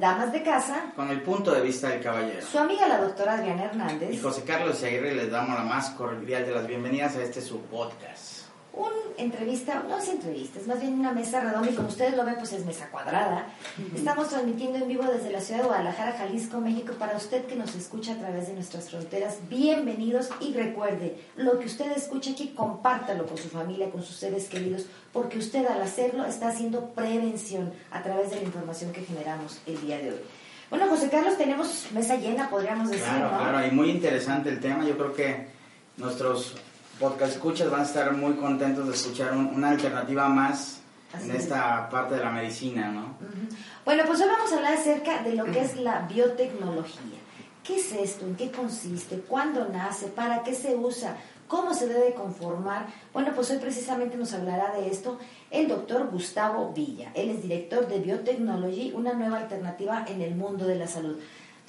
Damas de Casa. Con el punto de vista del caballero. Su amiga la doctora Adriana Hernández. Y José Carlos Aguirre les damos la más cordial de las bienvenidas a este su podcast un entrevista, no es entrevista, es más bien una mesa redonda y como ustedes lo ven, pues es mesa cuadrada. Estamos transmitiendo en vivo desde la ciudad de Guadalajara, Jalisco, México, para usted que nos escucha a través de nuestras fronteras. Bienvenidos y recuerde, lo que usted escucha aquí, compártalo con su familia, con sus seres queridos, porque usted al hacerlo está haciendo prevención a través de la información que generamos el día de hoy. Bueno, José Carlos, tenemos mesa llena, podríamos decir. Claro, claro, y muy interesante el tema. Yo creo que nuestros podcast escuchas van a estar muy contentos de escuchar una alternativa más en esta parte de la medicina, ¿no? Bueno, pues hoy vamos a hablar acerca de lo que es la biotecnología. ¿Qué es esto? ¿En qué consiste? ¿Cuándo nace? ¿Para qué se usa? ¿Cómo se debe conformar? Bueno, pues hoy precisamente nos hablará de esto el doctor Gustavo Villa. Él es director de Biotechnology, una nueva alternativa en el mundo de la salud.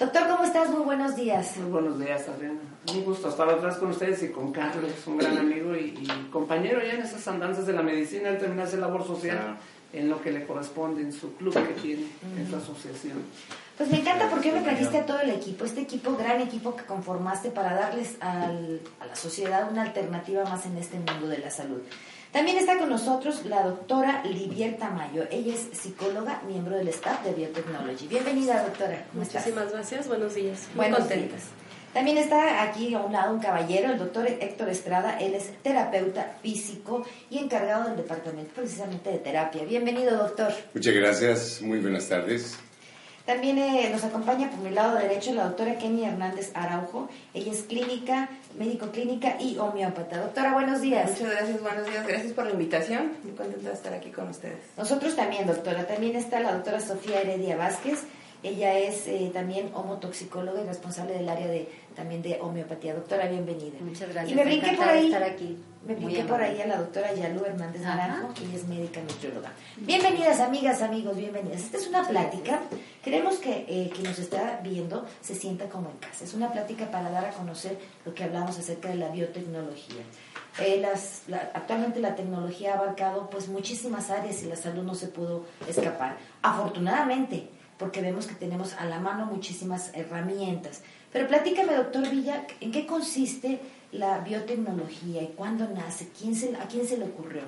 Doctor, ¿cómo estás? Muy buenos días. Muy buenos días, Adriana. Un gusto estar atrás con ustedes y con Carlos, un gran amigo y, compañero ya en esas andanzas de la medicina, al terminar esa labor social en lo que le corresponde en su club que tiene, en su asociación. Pues me encanta porque me trajiste a todo el equipo, este equipo, gran equipo que conformaste para darles al, a la sociedad una alternativa más en este mundo de la salud. También está con nosotros la doctora Livier Tamayo. Ella es psicóloga, miembro del staff de Biotechnology. Bienvenida, doctora. Muchísimas gracias. Buenos días. Muy contentas. También está aquí a un lado un caballero, el doctor Héctor Estrada. Él es terapeuta físico y encargado del departamento precisamente de terapia. Bienvenido, doctor. Muchas gracias. Muy buenas tardes. También eh, nos acompaña por mi lado derecho la doctora Kenny Hernández Araujo. Ella es clínica, médico clínica y homeópata. Doctora, buenos días. Muchas gracias, buenos días. Gracias por la invitación. Muy contenta de estar aquí con ustedes. Nosotros también, doctora. También está la doctora Sofía Heredia Vázquez. Ella es eh, también homotoxicóloga y responsable del área de también de homeopatía. Doctora, bienvenida. Muchas gracias. Y me brinqué por ahí, estar aquí. Me brinqué por ahí a la doctora Yalu Hernández Naranjo, que es médica nutrióloga. Bienvenidas, amigas, amigos, bienvenidas. Esta es una plática. Queremos que eh, quien nos está viendo se sienta como en casa. Es una plática para dar a conocer lo que hablamos acerca de la biotecnología. Eh, las, actualmente la tecnología ha abarcado pues muchísimas áreas y la salud no se pudo escapar. Afortunadamente, porque vemos que tenemos a la mano muchísimas herramientas. Pero platícame, doctor Villa, ¿en qué consiste la biotecnología y cuándo nace? ¿Quién se, ¿A quién se le ocurrió?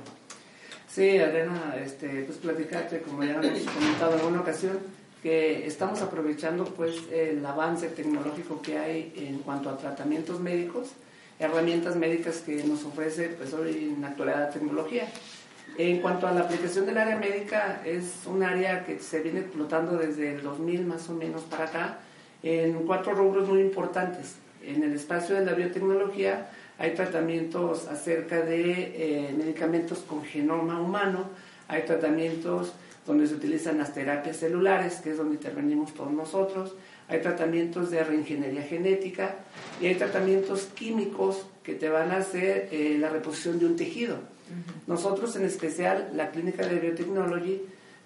Sí, Arena, este, pues platicarte, como ya hemos comentado en alguna ocasión, que estamos aprovechando pues el avance tecnológico que hay en cuanto a tratamientos médicos, herramientas médicas que nos ofrece pues hoy en la actualidad la tecnología. En cuanto a la aplicación del área médica, es un área que se viene explotando desde el 2000 más o menos para acá, en cuatro rubros muy importantes. En el espacio de la biotecnología hay tratamientos acerca de eh, medicamentos con genoma humano, hay tratamientos donde se utilizan las terapias celulares, que es donde intervenimos todos nosotros, hay tratamientos de reingeniería genética y hay tratamientos químicos que te van a hacer eh, la reposición de un tejido. Nosotros en especial, la clínica de biotecnología,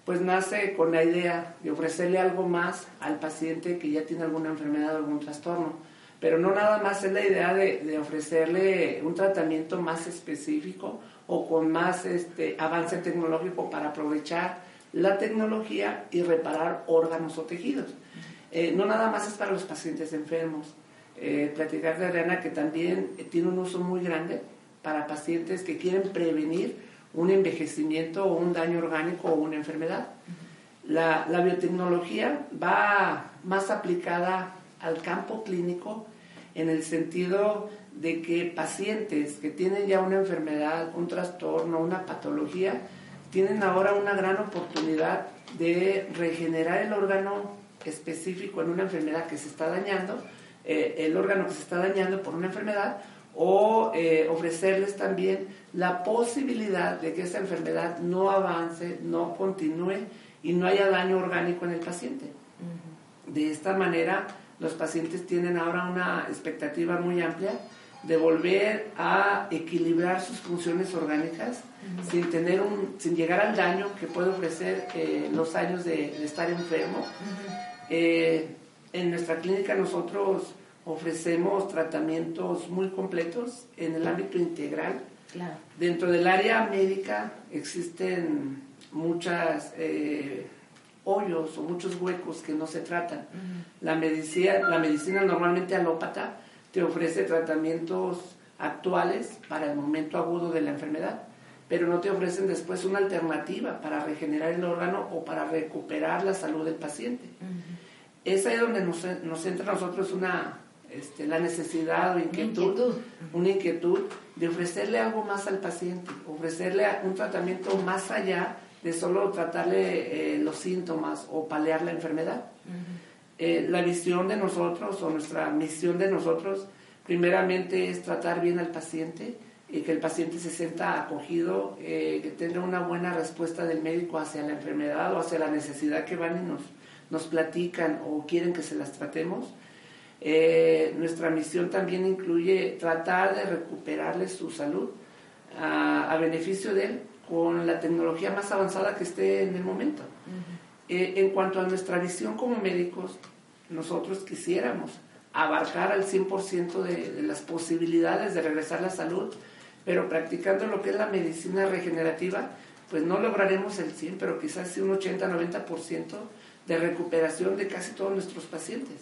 pues nace con la idea de ofrecerle algo más al paciente que ya tiene alguna enfermedad o algún trastorno. Pero no nada más es la idea de, ofrecerle un tratamiento más específico o con más este, avance tecnológico para aprovechar la tecnología y reparar órganos o tejidos. Eh, no nada más es para los pacientes enfermos. Eh, platicar de Adriana que también tiene un uso muy grande para pacientes que quieren prevenir un envejecimiento o un daño orgánico o una enfermedad. La, biotecnología va más aplicada al campo clínico en el sentido de que pacientes que tienen ya una enfermedad, un trastorno, una patología, tienen ahora una gran oportunidad de regenerar el órgano específico en una enfermedad que se está dañando, eh, el órgano que se está dañando por una enfermedad, o eh, ofrecerles también la posibilidad de que esa enfermedad no avance, no continúe y no haya daño orgánico en el paciente. De esta manera, los pacientes tienen ahora una expectativa muy amplia de volver a equilibrar sus funciones orgánicas sin tener un, sin llegar al daño que puede ofrecer eh, los años de, estar enfermo. Eh, en nuestra clínica nosotros ofrecemos tratamientos muy completos en el ámbito integral. Dentro del área médica existen muchas eh, hoyos o muchos huecos que no se tratan. la, medicina, la medicina normalmente alópata te ofrece tratamientos actuales para el momento agudo de la enfermedad, pero no te ofrecen después una alternativa para regenerar el órgano o para recuperar la salud del paciente. Es ahí donde nos, nos entra a nosotros una, este, la necesidad o inquietud, una inquietud, de ofrecerle algo más al paciente, ofrecerle un tratamiento más allá de solo tratarle eh, los síntomas o paliar la enfermedad. Eh, la visión de nosotros o nuestra misión de nosotros primeramente es tratar bien al paciente y que el paciente se sienta acogido, eh, que tenga una buena respuesta del médico hacia la enfermedad o hacia la necesidad que van y nos, nos platican o quieren que se las tratemos. nuestra misión también incluye tratar de recuperarle su salud a, a beneficio de él con la tecnología más avanzada que esté en el momento. Eh, en cuanto a nuestra visión como médicos, nosotros quisiéramos abarcar al 100% de, de las posibilidades de regresar a la salud, pero practicando lo que es la medicina regenerativa, pues no lograremos el 100, pero quizás sí un 80-90% de recuperación de casi todos nuestros pacientes.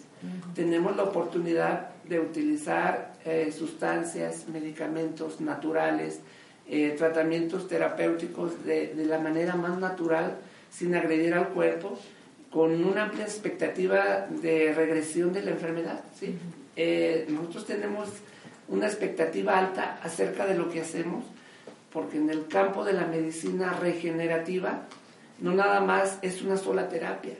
Tenemos la oportunidad de utilizar eh, sustancias, medicamentos naturales, eh, tratamientos terapéuticos de, de, la manera más natural, sin agredir al cuerpo, con una amplia expectativa de regresión de la enfermedad. ¿sí? Eh, nosotros tenemos una expectativa alta acerca de lo que hacemos, porque en el campo de la medicina regenerativa no nada más es una sola terapia.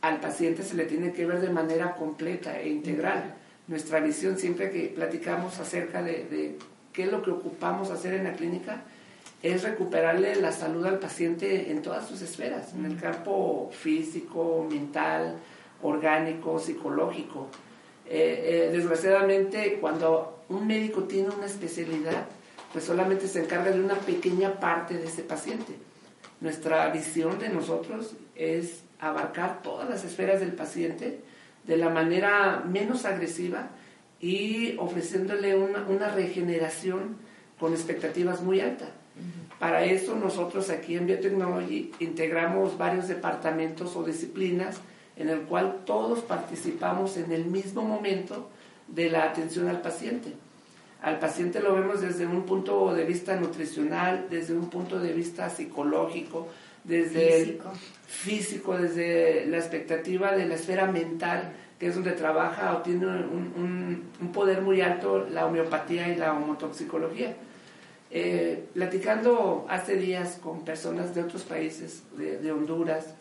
Al paciente se le tiene que ver de manera completa e integral. Nuestra visión siempre que platicamos acerca de, de qué es lo que ocupamos hacer en la clínica, es recuperarle la salud al paciente en todas sus esferas, en el campo físico, mental, orgánico, psicológico. Eh, eh, desgraciadamente, cuando un médico tiene una especialidad, pues solamente se encarga de una pequeña parte de ese paciente. Nuestra visión de nosotros es abarcar todas las esferas del paciente de la manera menos agresiva y ofreciéndole una, una regeneración con expectativas muy altas. Para eso nosotros aquí en Biotechnology integramos varios departamentos o disciplinas en el cual todos participamos en el mismo momento de la atención al paciente. Al paciente lo vemos desde un punto de vista nutricional, desde un punto de vista psicológico, desde físico, el físico desde la expectativa de la esfera mental, que es donde trabaja o tiene un, un, un poder muy alto la homeopatía y la homotoxicología. Eh, platicando hace días con personas de otros países, de, de, Honduras,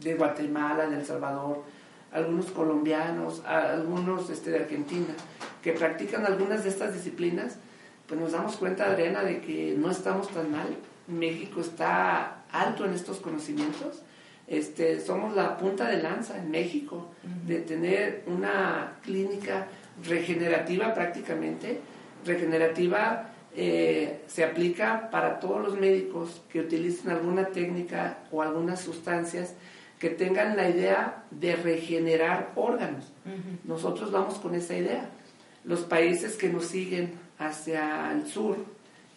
de Guatemala, de El Salvador, algunos colombianos, algunos este, de Argentina, que practican algunas de estas disciplinas, pues nos damos cuenta, Adriana, de que no estamos tan mal. México está alto en estos conocimientos. Este, somos la punta de lanza en México de tener una clínica regenerativa prácticamente, regenerativa eh, se aplica para todos los médicos que utilicen alguna técnica o algunas sustancias que tengan la idea de regenerar órganos. Uh -huh. Nosotros vamos con esa idea. Los países que nos siguen hacia el sur,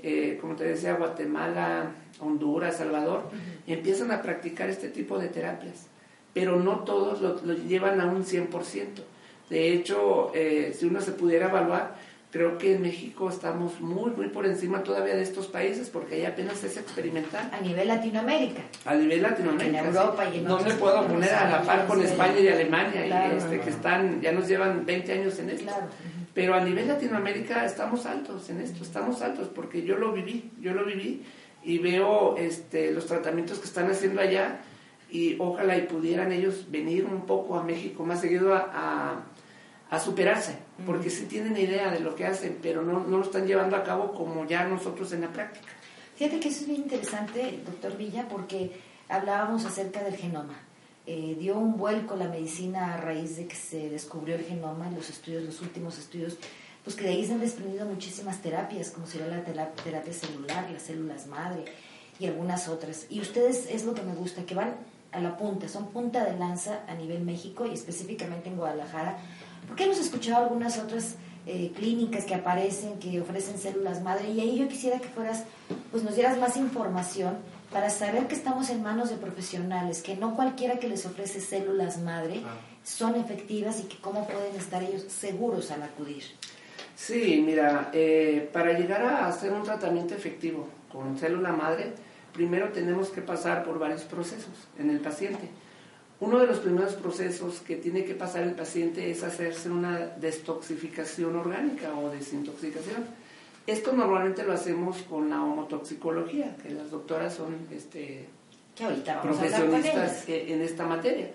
eh, como te decía, Guatemala, Honduras, Salvador, uh -huh. empiezan a practicar este tipo de terapias, pero no todos lo, lo llevan a un 100%. De hecho, eh, si uno se pudiera evaluar, creo que en México estamos muy, muy por encima todavía de estos países porque ahí apenas es experimental. A nivel Latinoamérica. A nivel Latinoamérica. En Europa y en No me puedo poner a la par con España y Alemania, claro, y este, que están, ya nos llevan 20 años en esto. Claro. Pero a nivel Latinoamérica estamos altos en esto, estamos altos porque yo lo viví, yo lo viví y veo este, los tratamientos que están haciendo allá y ojalá y pudieran ellos venir un poco a México más seguido a, a a superarse, porque sí tienen idea de lo que hacen, pero no, no, lo están llevando a cabo como ya nosotros en la práctica. Fíjate que eso es bien interesante, doctor Villa, porque hablábamos acerca del genoma. Eh, dio un vuelco la medicina a raíz de que se descubrió el genoma, los estudios, los últimos estudios, pues que de ahí se han desprendido muchísimas terapias, como sería la terapia celular, las células madre y algunas otras. Y ustedes es lo que me gusta, que van a la punta, son punta de lanza a nivel México y específicamente en Guadalajara, porque hemos escuchado algunas otras eh, clínicas que aparecen, que ofrecen células madre, y ahí yo quisiera que fueras, pues nos dieras más información para saber que estamos en manos de profesionales, que no cualquiera que les ofrece células madre Ah. son efectivas y que cómo pueden estar ellos seguros al acudir. Sí, mira, eh, para llegar a hacer un tratamiento efectivo con célula madre, primero tenemos que pasar por varios procesos en el paciente. Uno de los primeros procesos que tiene que pasar el paciente es hacerse una destoxificación orgánica o desintoxicación. Esto normalmente lo hacemos con la homotoxicología, que las doctoras son este, Que ahorita vamos profesionistas en esta materia.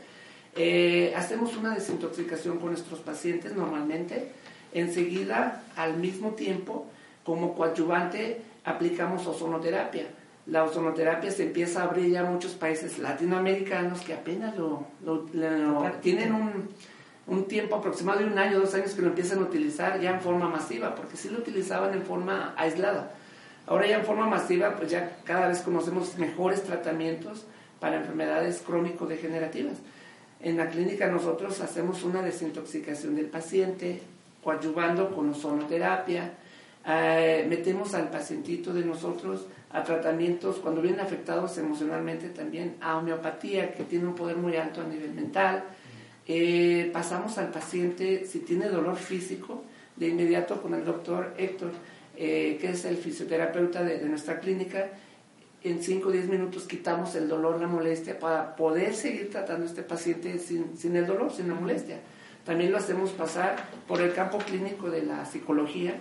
Eh, hacemos una desintoxicación con nuestros pacientes normalmente. Enseguida, al mismo tiempo, como coadyuvante, aplicamos ozonoterapia. La ozonoterapia se empieza a abrir ya en muchos países latinoamericanos que apenas lo, lo- lo- tienen un, un tiempo aproximado de un año, dos años que lo empiezan a utilizar ya en forma masiva, porque sí lo utilizaban en forma aislada. Ahora ya en forma masiva, pues ya cada vez conocemos mejores tratamientos para enfermedades crónico-degenerativas. En la clínica nosotros hacemos una desintoxicación del paciente, coadyuvando con ozonoterapia, eh, metemos al pacientito de nosotros a tratamientos, cuando vienen afectados emocionalmente también, a homeopatía, que tiene un poder muy alto a nivel mental. Eh, pasamos al paciente, si tiene dolor físico, de inmediato con el doctor Héctor, eh, que es el fisioterapeuta de, de nuestra clínica, en 5 o 10 minutos quitamos el dolor, la molestia, para poder seguir tratando a este paciente sin, sin el dolor, sin la molestia. También lo hacemos pasar por el campo clínico de la psicología,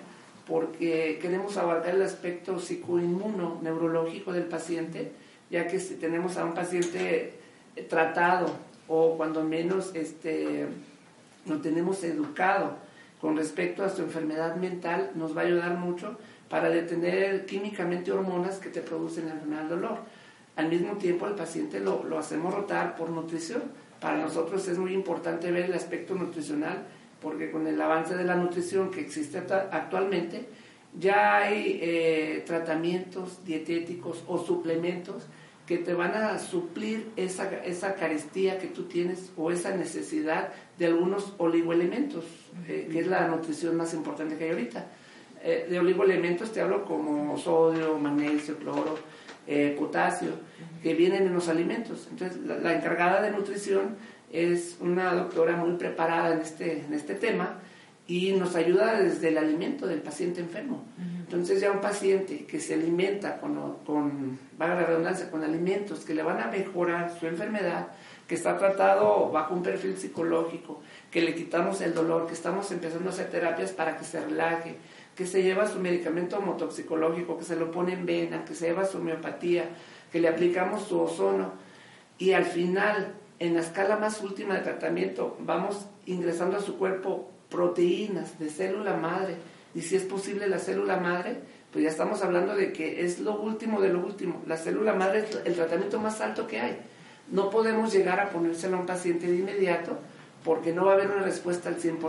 porque queremos abarcar el aspecto psicoinmuno, neurológico del paciente, ya que si tenemos a un paciente tratado o cuando menos este, lo tenemos educado con respecto a su enfermedad mental, nos va a ayudar mucho para detener químicamente hormonas que te producen la enfermedad del dolor. Al mismo tiempo, el paciente lo, lo hacemos rotar por nutrición. Para nosotros es muy importante ver el aspecto nutricional, porque con el avance de la nutrición que existe actualmente, ya hay eh, tratamientos dietéticos o suplementos que te van a suplir esa, esa carestía que tú tienes o esa necesidad de algunos oligoelementos, eh, que es la nutrición más importante que hay ahorita. Eh, de oligoelementos te hablo como sodio, magnesio, cloro, eh, potasio, que vienen en los alimentos. Entonces, la, encargada de nutrición es una doctora muy preparada en este, en este tema y nos ayuda desde el alimento del paciente enfermo. Entonces ya un paciente que se alimenta con, con, valga la redundancia, con alimentos que le van a mejorar su enfermedad, que está tratado bajo un perfil psicológico, que le quitamos el dolor, que estamos empezando a hacer terapias para que se relaje, que se lleva su medicamento homotoxicológico, que se lo pone en vena, que se lleva su homeopatía, que le aplicamos su ozono y al final, en la escala más última de tratamiento, vamos ingresando a su cuerpo proteínas de célula madre y si es posible la célula madre, pues ya estamos hablando de que es lo último de lo último. La célula madre es el tratamiento más alto que hay. No podemos llegar a ponérselo a un paciente de inmediato porque no va a haber una respuesta al 100%.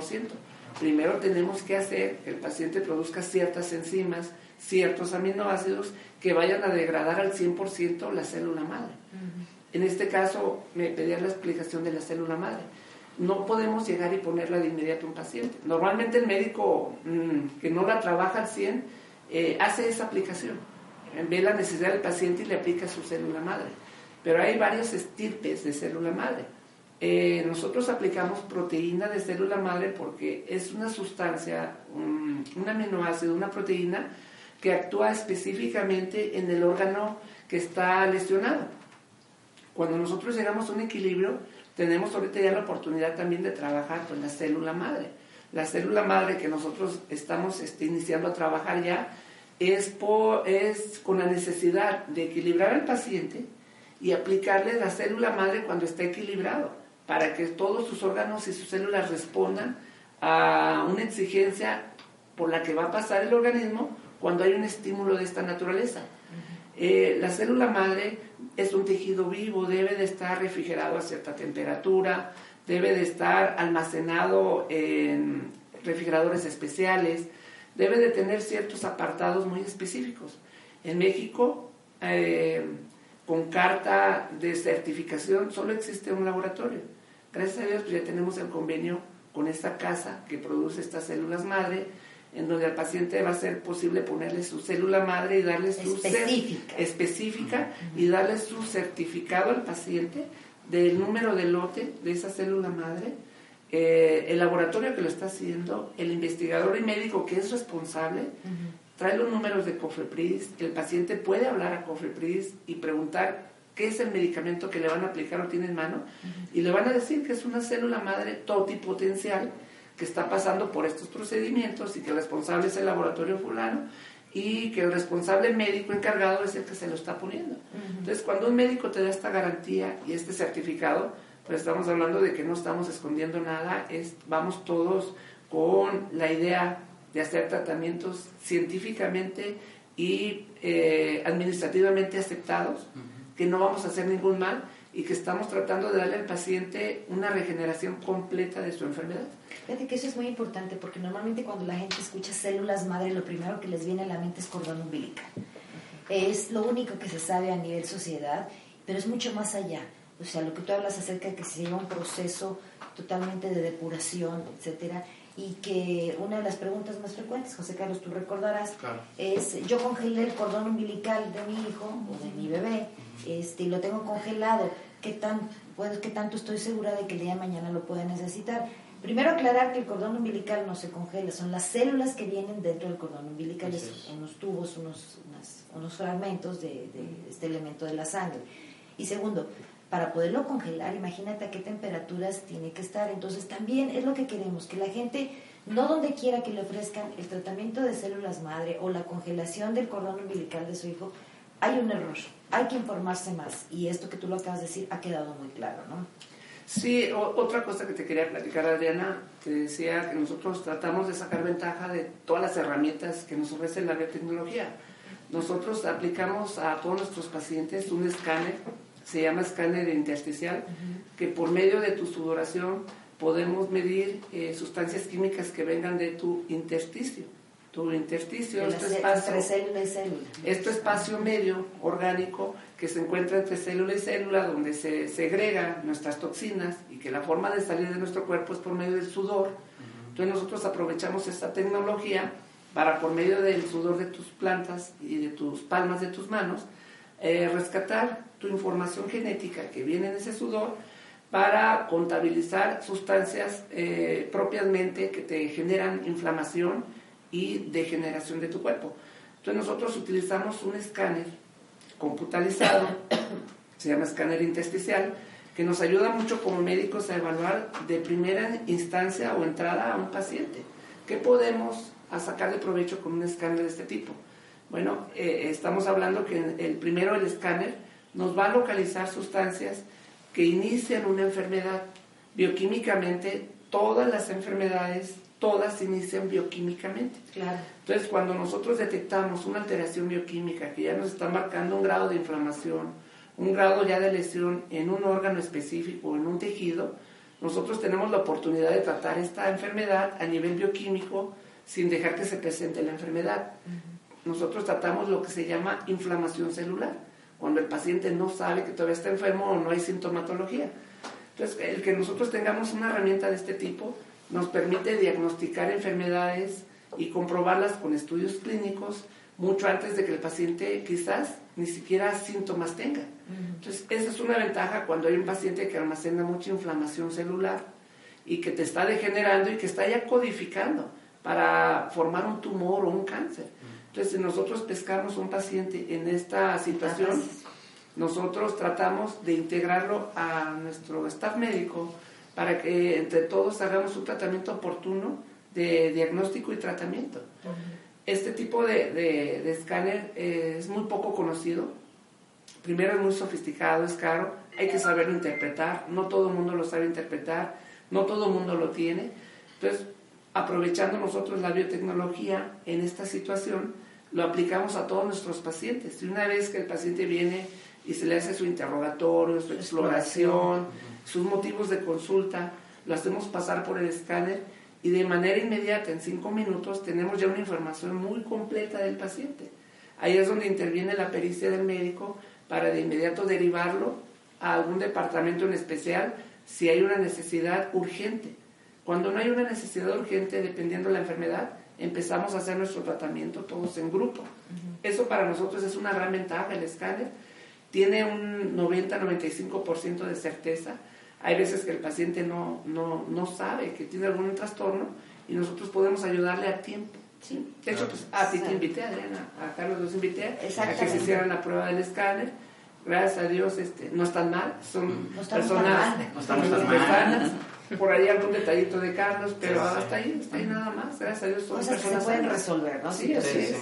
Primero tenemos que hacer que el paciente produzca ciertas enzimas, ciertos aminoácidos que vayan a degradar al 100% la célula madre. En este caso, me pedía la explicación de la célula madre. No podemos llegar y ponerla de inmediato a un paciente. Normalmente el médico mmm, que no la trabaja al 100 eh, hace esa aplicación. Ve la necesidad del paciente y le aplica su célula madre. Pero hay varios estirpes de célula madre. Eh, nosotros aplicamos proteína de célula madre porque es una sustancia, un, un aminoácido, una proteína que actúa específicamente en el órgano que está lesionado. Cuando nosotros llegamos a un equilibrio, tenemos ahorita ya la oportunidad también de trabajar con la célula madre. La célula madre que nosotros estamos este, iniciando a trabajar ya es, es con la necesidad de equilibrar al paciente y aplicarle la célula madre cuando está equilibrado, para que todos sus órganos y sus células respondan a una exigencia por la que va a pasar el organismo cuando hay un estímulo de esta naturaleza. Eh, la célula madre es un tejido vivo, debe de estar refrigerado a cierta temperatura, debe de estar almacenado en refrigeradores especiales, debe de tener ciertos apartados muy específicos. En México, eh, con carta de certificación, solo existe un laboratorio. Gracias a Dios, pues ya tenemos el convenio con esta casa que produce estas células madre, en donde al paciente va a ser posible ponerle su célula madre y darle su específica, específica y darle su certificado al paciente del número de lote de esa célula madre, eh, el laboratorio que lo está haciendo, el investigador y médico que es responsable, trae los números de Cofepris, el paciente puede hablar a Cofepris y preguntar qué es el medicamento que le van a aplicar o tiene en mano, y le van a decir que es una célula madre totipotencial que está pasando por estos procedimientos y que el responsable es el laboratorio fulano y que el responsable médico encargado es el que se lo está poniendo. Entonces, cuando un médico te da esta garantía y este certificado, pues estamos hablando de que no estamos escondiendo nada, es, vamos todos con la idea de hacer tratamientos científicamente y eh, administrativamente aceptados, que no vamos a hacer ningún mal y que estamos tratando de darle al paciente una regeneración completa de su enfermedad. Fíjate que eso es muy importante porque normalmente cuando la gente escucha células madre, lo primero que les viene a la mente es cordón umbilical. Es lo único que se sabe a nivel sociedad, pero es mucho más allá. O sea, lo que tú hablas acerca de que se lleva un proceso totalmente de depuración, etcétera, y que una de las preguntas más frecuentes, José Carlos, tú recordarás, es yo congelé el cordón umbilical de mi hijo o de mi bebé este, y lo tengo congelado, ¿qué, tan, pues, ¿qué tanto estoy segura de que el día de mañana lo pueda necesitar? Primero aclarar que el cordón umbilical no se congela, son las células que vienen dentro del cordón umbilical, unos tubos, unos, unos fragmentos de, este elemento de la sangre. Y segundo, para poderlo congelar, imagínate a qué temperaturas tiene que estar. Entonces también es lo que queremos, que la gente, no donde quiera que le ofrezcan el tratamiento de células madre o la congelación del cordón umbilical de su hijo, hay un error, hay que informarse más. Y esto que tú lo acabas de decir ha quedado muy claro, ¿no? Sí, otra cosa que te quería platicar, Adriana, te decía que nosotros tratamos de sacar ventaja de todas las herramientas que nos ofrece la biotecnología. Nosotros aplicamos a todos nuestros pacientes un escáner, se llama escáner intersticial, que por medio de tu sudoración podemos medir eh, sustancias químicas que vengan de tu intersticio tu intersticio, este espacio, célula y célula. este espacio medio orgánico que se encuentra entre célula y célula, donde se segregan nuestras toxinas y que la forma de salir de nuestro cuerpo es por medio del sudor. Entonces nosotros aprovechamos esta tecnología para por medio del sudor de tus plantas y de tus palmas de tus manos, eh, rescatar tu información genética que viene en ese sudor para contabilizar sustancias eh, propiamente que te generan inflamación, y degeneración de tu cuerpo. Entonces nosotros utilizamos un escáner computarizado, se llama escáner intersticial, que nos ayuda mucho como médicos a evaluar de primera instancia o entrada a un paciente. ¿Qué podemos sacar de provecho con un escáner de este tipo? Bueno, eh, estamos hablando que el primero, el escáner, nos va a localizar sustancias que inician una enfermedad. Bioquímicamente, todas las enfermedades todas inician bioquímicamente. Claro. Entonces, cuando nosotros detectamos una alteración bioquímica que ya nos está marcando un grado de inflamación, un grado ya de lesión en un órgano específico, en un tejido, nosotros tenemos la oportunidad de tratar esta enfermedad a nivel bioquímico sin dejar que se presente la enfermedad. Nosotros tratamos lo que se llama inflamación celular, cuando el paciente no sabe que todavía está enfermo o no hay sintomatología. Entonces, el que nosotros tengamos una herramienta de este tipo nos permite diagnosticar enfermedades y comprobarlas con estudios clínicos mucho antes de que el paciente quizás ni siquiera síntomas tenga. Entonces, esa es una ventaja cuando hay un paciente que almacena mucha inflamación celular y que te está degenerando y que está ya codificando para formar un tumor o un cáncer. Entonces, si nosotros pescamos un paciente en esta situación, nosotros tratamos de integrarlo a nuestro staff médico, para que entre todos hagamos un tratamiento oportuno de diagnóstico y tratamiento. Este tipo de, escáner eh, es muy poco conocido. Primero es muy sofisticado, es caro, hay que saberlo interpretar, no todo el mundo lo sabe interpretar, no todo el mundo lo tiene. Entonces, aprovechando nosotros la biotecnología en esta situación, lo aplicamos a todos nuestros pacientes. Y una vez que el paciente viene y se le hace su interrogatorio, su exploración, sus motivos de consulta, lo hacemos pasar por el escáner y de manera inmediata, en cinco minutos, tenemos ya una información muy completa del paciente. Ahí es donde interviene la pericia del médico para de inmediato derivarlo a algún departamento en especial si hay una necesidad urgente. Cuando no hay una necesidad urgente, dependiendo de la enfermedad, empezamos a hacer nuestro tratamiento todos en grupo. Eso para nosotros es una gran ventaja, el escáner tiene un 90-95% de certeza. Hay veces que el paciente no, no, no sabe que tiene algún trastorno y nosotros podemos ayudarle a tiempo. ¿sí? De hecho, pues, a ti te invité, Adriana, a Carlos los invité a que se hicieran la prueba del escáner. Gracias a Dios este, no están mal, son personas no estamos tan mal. Por ahí algún detallito de Carlos, pero hasta ahí, hasta ahí nada más. Gracias a Dios son Cosas que se personas pueden sanas. resolver, ¿no? Sí, así es.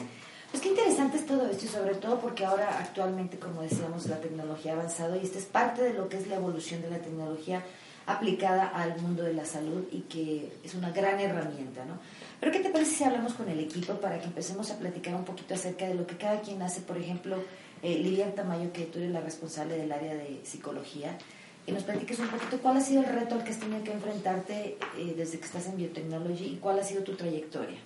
Pues qué interesante es todo esto y sobre todo porque ahora actualmente, como decíamos, la tecnología ha avanzado y esta es parte de lo que es la evolución de la tecnología aplicada al mundo de la salud y que es una gran herramienta, ¿no? Pero ¿qué te parece si hablamos con el equipo para que empecemos a platicar un poquito acerca de lo que cada quien hace? Por ejemplo, eh, Lilian Tamayo, que tú eres la responsable del área de psicología, y nos platiques un poquito cuál ha sido el reto al que has tenido que enfrentarte eh, desde que estás en biotecnología y cuál ha sido tu trayectoria.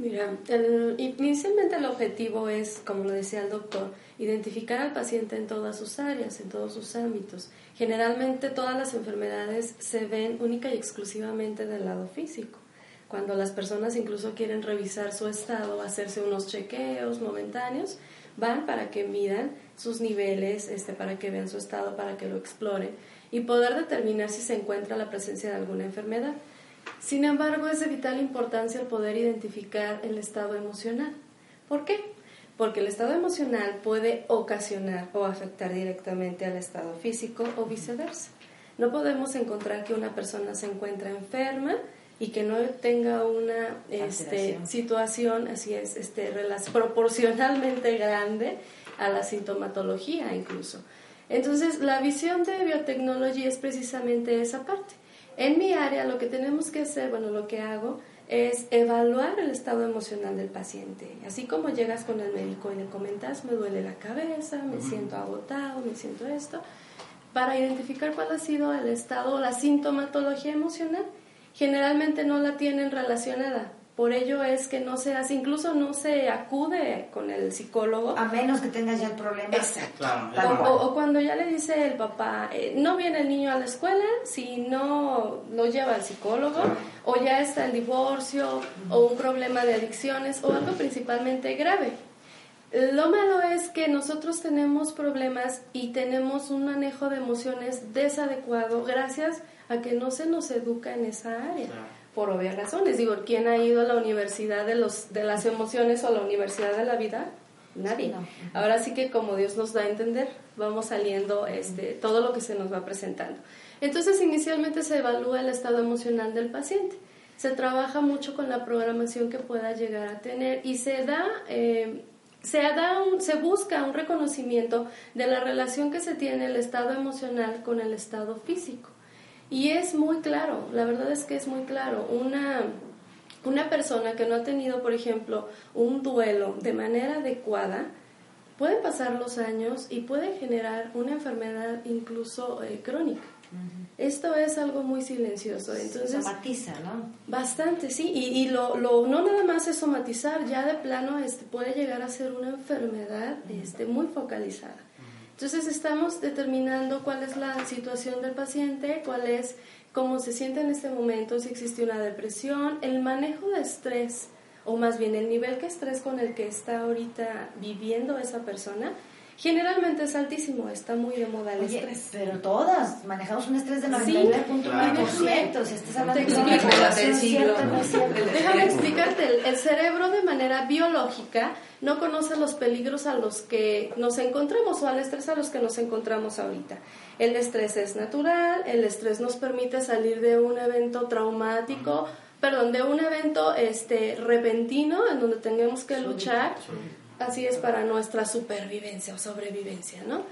Mira, el- inicialmente el objetivo es, como lo decía el doctor, identificar al paciente en todas sus áreas, en todos sus ámbitos. Generalmente todas las enfermedades se ven única y exclusivamente del lado físico. Cuando las personas incluso quieren revisar su estado, hacerse unos chequeos momentáneos, van para que midan sus niveles, este, para que vean su estado, para que lo exploren y poder determinar si se encuentra la presencia de alguna enfermedad. Sin embargo, es de vital importancia el poder identificar el estado emocional. ¿Por qué? Porque el estado emocional puede ocasionar o afectar directamente al estado físico o viceversa. No podemos encontrar que una persona se encuentra enferma y que no tenga una este, situación, así es, este, proporcionalmente grande a la sintomatología incluso. Entonces, la visión de biotecnología es precisamente esa parte. En mi área lo que tenemos que hacer, bueno, lo que hago es evaluar el estado emocional del paciente. Así como llegas con el médico y le comentas, me duele la cabeza, me siento agotado, me siento esto, para identificar cuál ha sido el estado o la sintomatología emocional. Generalmente no la tienen relacionada. Por ello es que no se hace, incluso no se acude con el psicólogo. A menos que tengas ya el problema. Exacto. Claro, O, cual. o- o cuando ya le dice el papá, eh, no viene el niño a la escuela si no lo lleva al psicólogo, o ya está el divorcio, o un problema de adicciones, o algo principalmente grave. Lo malo es que nosotros tenemos problemas y tenemos un manejo de emociones desadecuado gracias a que no se nos educa en esa área. Claro. Por obvias razones. Digo, ¿quién ha ido a la universidad de, los, de las emociones o a la universidad de la vida? Nadie. No. Ahora sí que como Dios nos da a entender, vamos saliendo este, todo lo que se nos va presentando. Entonces inicialmente se evalúa el estado emocional del paciente. Se trabaja mucho con la programación que pueda llegar a tener y se da, eh, se, da un- se busca un reconocimiento de la relación que se tiene el estado emocional con el estado físico. Y es muy claro, la verdad es que es muy claro. Una, una persona que no ha tenido, por ejemplo, un duelo de manera adecuada, pueden pasar los años y puede generar una enfermedad incluso eh, crónica. Esto es algo muy silencioso. Entonces, Somatiza, ¿no? Bastante, sí, y, y lo, lo, no nada más es somatizar, ya de plano este, puede llegar a ser una enfermedad este, muy focalizada. Entonces estamos determinando cuál es la situación del paciente, cuál es cómo se siente en este momento, si existe una depresión, el manejo de estrés, o más bien el nivel de estrés con el que está ahorita viviendo esa persona, generalmente es altísimo, está muy de moda el Oye, estrés. pero todas manejamos un estrés del Sí, 99.9%. Si estás hablando de una es cierto. Déjame explicarte, el, el cerebro de manera biológica no conoce los peligros a los que nos encontramos o al estrés a los que nos encontramos ahorita. El estrés es natural, el estrés nos permite salir de un evento traumático, perdón, de un evento este repentino en donde tengamos que luchar. Así es para nuestra supervivencia o sobrevivencia, ¿no?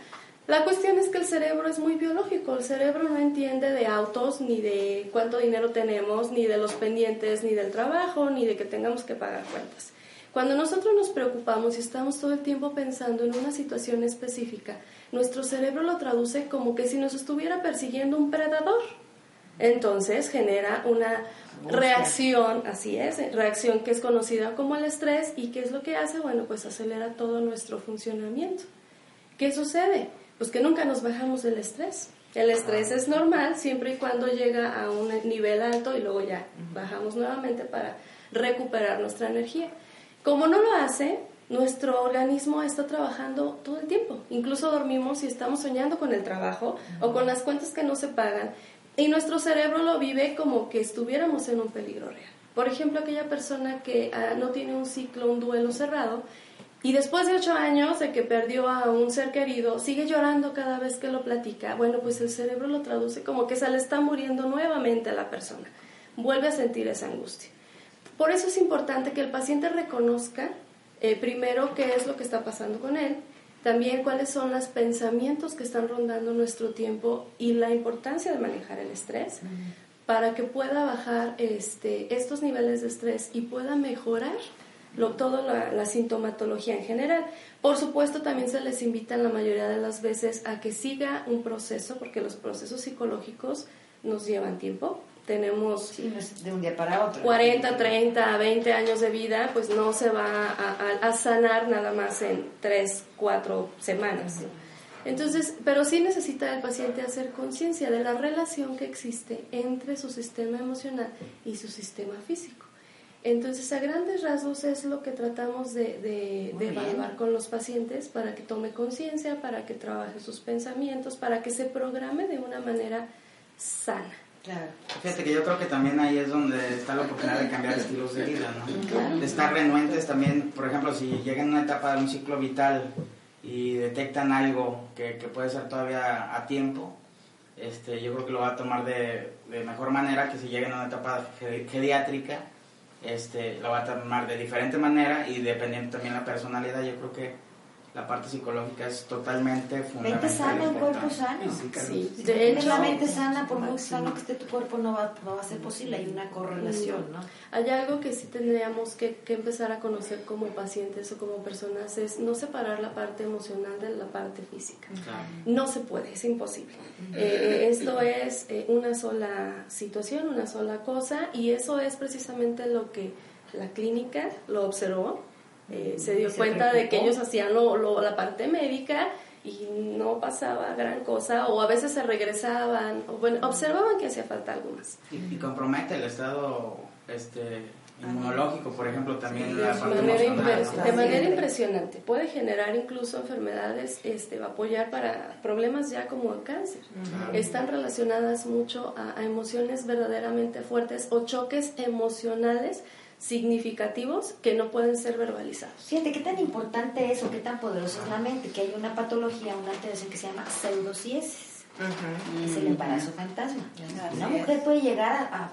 La cuestión es que el cerebro es muy biológico, el cerebro no entiende de autos, ni de cuánto dinero tenemos, ni de los pendientes, ni del trabajo, ni de que tengamos que pagar cuentas. Cuando nosotros nos preocupamos y estamos todo el tiempo pensando en una situación específica, nuestro cerebro lo traduce como que si nos estuviera persiguiendo un predador. Entonces genera una reacción, así es, reacción que es conocida como el estrés y ¿qué es lo que hace? Bueno, pues acelera todo nuestro funcionamiento. ¿Qué sucede? Pues que nunca nos bajamos del estrés. El estrés es normal siempre y cuando llega a un nivel alto y luego ya bajamos nuevamente para recuperar nuestra energía. Como no lo hace, nuestro organismo está trabajando todo el tiempo. Incluso dormimos y estamos soñando con el trabajo o con las cuentas que no se pagan. Y nuestro cerebro lo vive como que estuviéramos en un peligro real. Por ejemplo, aquella persona que ah, no tiene un ciclo, un duelo cerrado, y después de ocho años de que perdió a un ser querido, sigue llorando cada vez que lo platica. Bueno, pues el cerebro lo traduce como que se le está muriendo nuevamente a la persona. Vuelve a sentir esa angustia. Por eso es importante que el paciente reconozca eh, primero qué es lo que está pasando con él, también cuáles son los pensamientos que están rondando nuestro tiempo y la importancia de manejar el estrés para que pueda bajar este, estos niveles de estrés y pueda mejorar lo, toda la, sintomatología en general. Por supuesto, también se les invita la mayoría de las veces a que siga un proceso, porque los procesos psicológicos nos llevan tiempo. Tenemos de un día para otro. 40, 30, 20 años de vida, pues no se va a, sanar nada más en 3, 4 semanas. Entonces, pero sí necesita el paciente hacer conciencia de la relación que existe entre su sistema emocional y su sistema físico. Entonces, a grandes rasgos es lo que tratamos de, evaluar con los pacientes para que tome conciencia, para que trabaje sus pensamientos, para que se programe de una manera sana. Claro. Fíjate que yo creo que también ahí es donde está la oportunidad de cambiar estilos de vida, ¿no? De estar renuentes también, por ejemplo, si llegan a una etapa de un ciclo vital y detectan algo que, puede ser todavía a tiempo, este, yo creo que lo va a tomar de, de mejor manera que si llegan a una etapa geriátrica este, lo va a tomar de diferente manera y dependiendo también la personalidad, yo creo que la parte psicológica es totalmente fundamental. Mente sana, un cuerpo sano. Sí, de hecho, la mente sana, por muy sano que esté tu cuerpo, no va, no va a ser posible. Hay una correlación, ¿no? Hay algo que sí tendríamos que, que, empezar a conocer como pacientes o como personas, es no separar la parte emocional de la parte física. No se puede, es imposible. Eh, esto es eh, una sola situación, una sola cosa, y eso es precisamente lo que la clínica lo observó eh, se dio cuenta de que ellos hacían lo, la parte médica y no pasaba gran cosa o a veces se regresaban o bueno observaban que hacía falta algo más. Y, compromete el estado este inmunológico por ejemplo también de, manera, de manera impresionante. Puede generar incluso enfermedades este va a apoyar para problemas ya como el cáncer. Están relacionadas mucho a emociones verdaderamente fuertes o choques emocionales significativos que no pueden ser verbalizados. Fíjate, ¿qué tan importante es o qué tan poderoso es la mente? Que hay una patología, una alteración que se llama pseudociesis. Es el embarazo fantasma. Una mujer puede llegar a,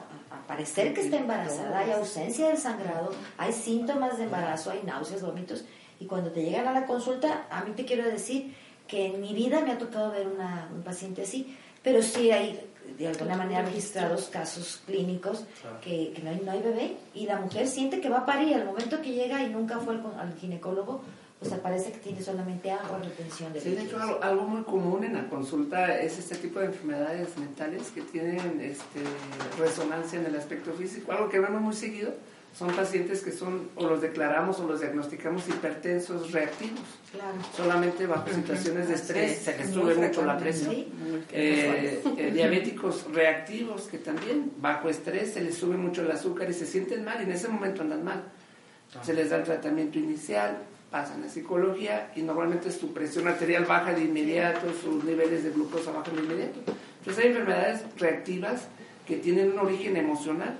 parecer que está embarazada, hay ausencia de sangrado, hay síntomas de embarazo, hay náuseas, vómitos, y cuando te llegan a la consulta, a mí te quiero decir que en mi vida me ha tocado ver una, un paciente así, pero sí hay de alguna manera registrados casos clínicos que, no, hay, no, hay, bebé y la mujer siente que va a parir al momento que llega y nunca fue al, ginecólogo pues parece que tiene solamente agua, retención de Sí, de hecho algo, muy común en la consulta es este tipo de enfermedades mentales que tienen este, resonancia en el aspecto físico, algo que vemos muy seguido son pacientes que son, o los declaramos o los diagnosticamos hipertensos reactivos. Solamente bajo situaciones de estrés se les sube mucho la presión. Eh, eh, diabéticos reactivos que también bajo estrés se les sube mucho el azúcar y se sienten mal y en ese momento andan mal. Se les da el tratamiento inicial, pasan a psicología y normalmente su presión arterial baja de inmediato, sus niveles de glucosa bajan de inmediato. Entonces hay enfermedades reactivas que tienen un origen emocional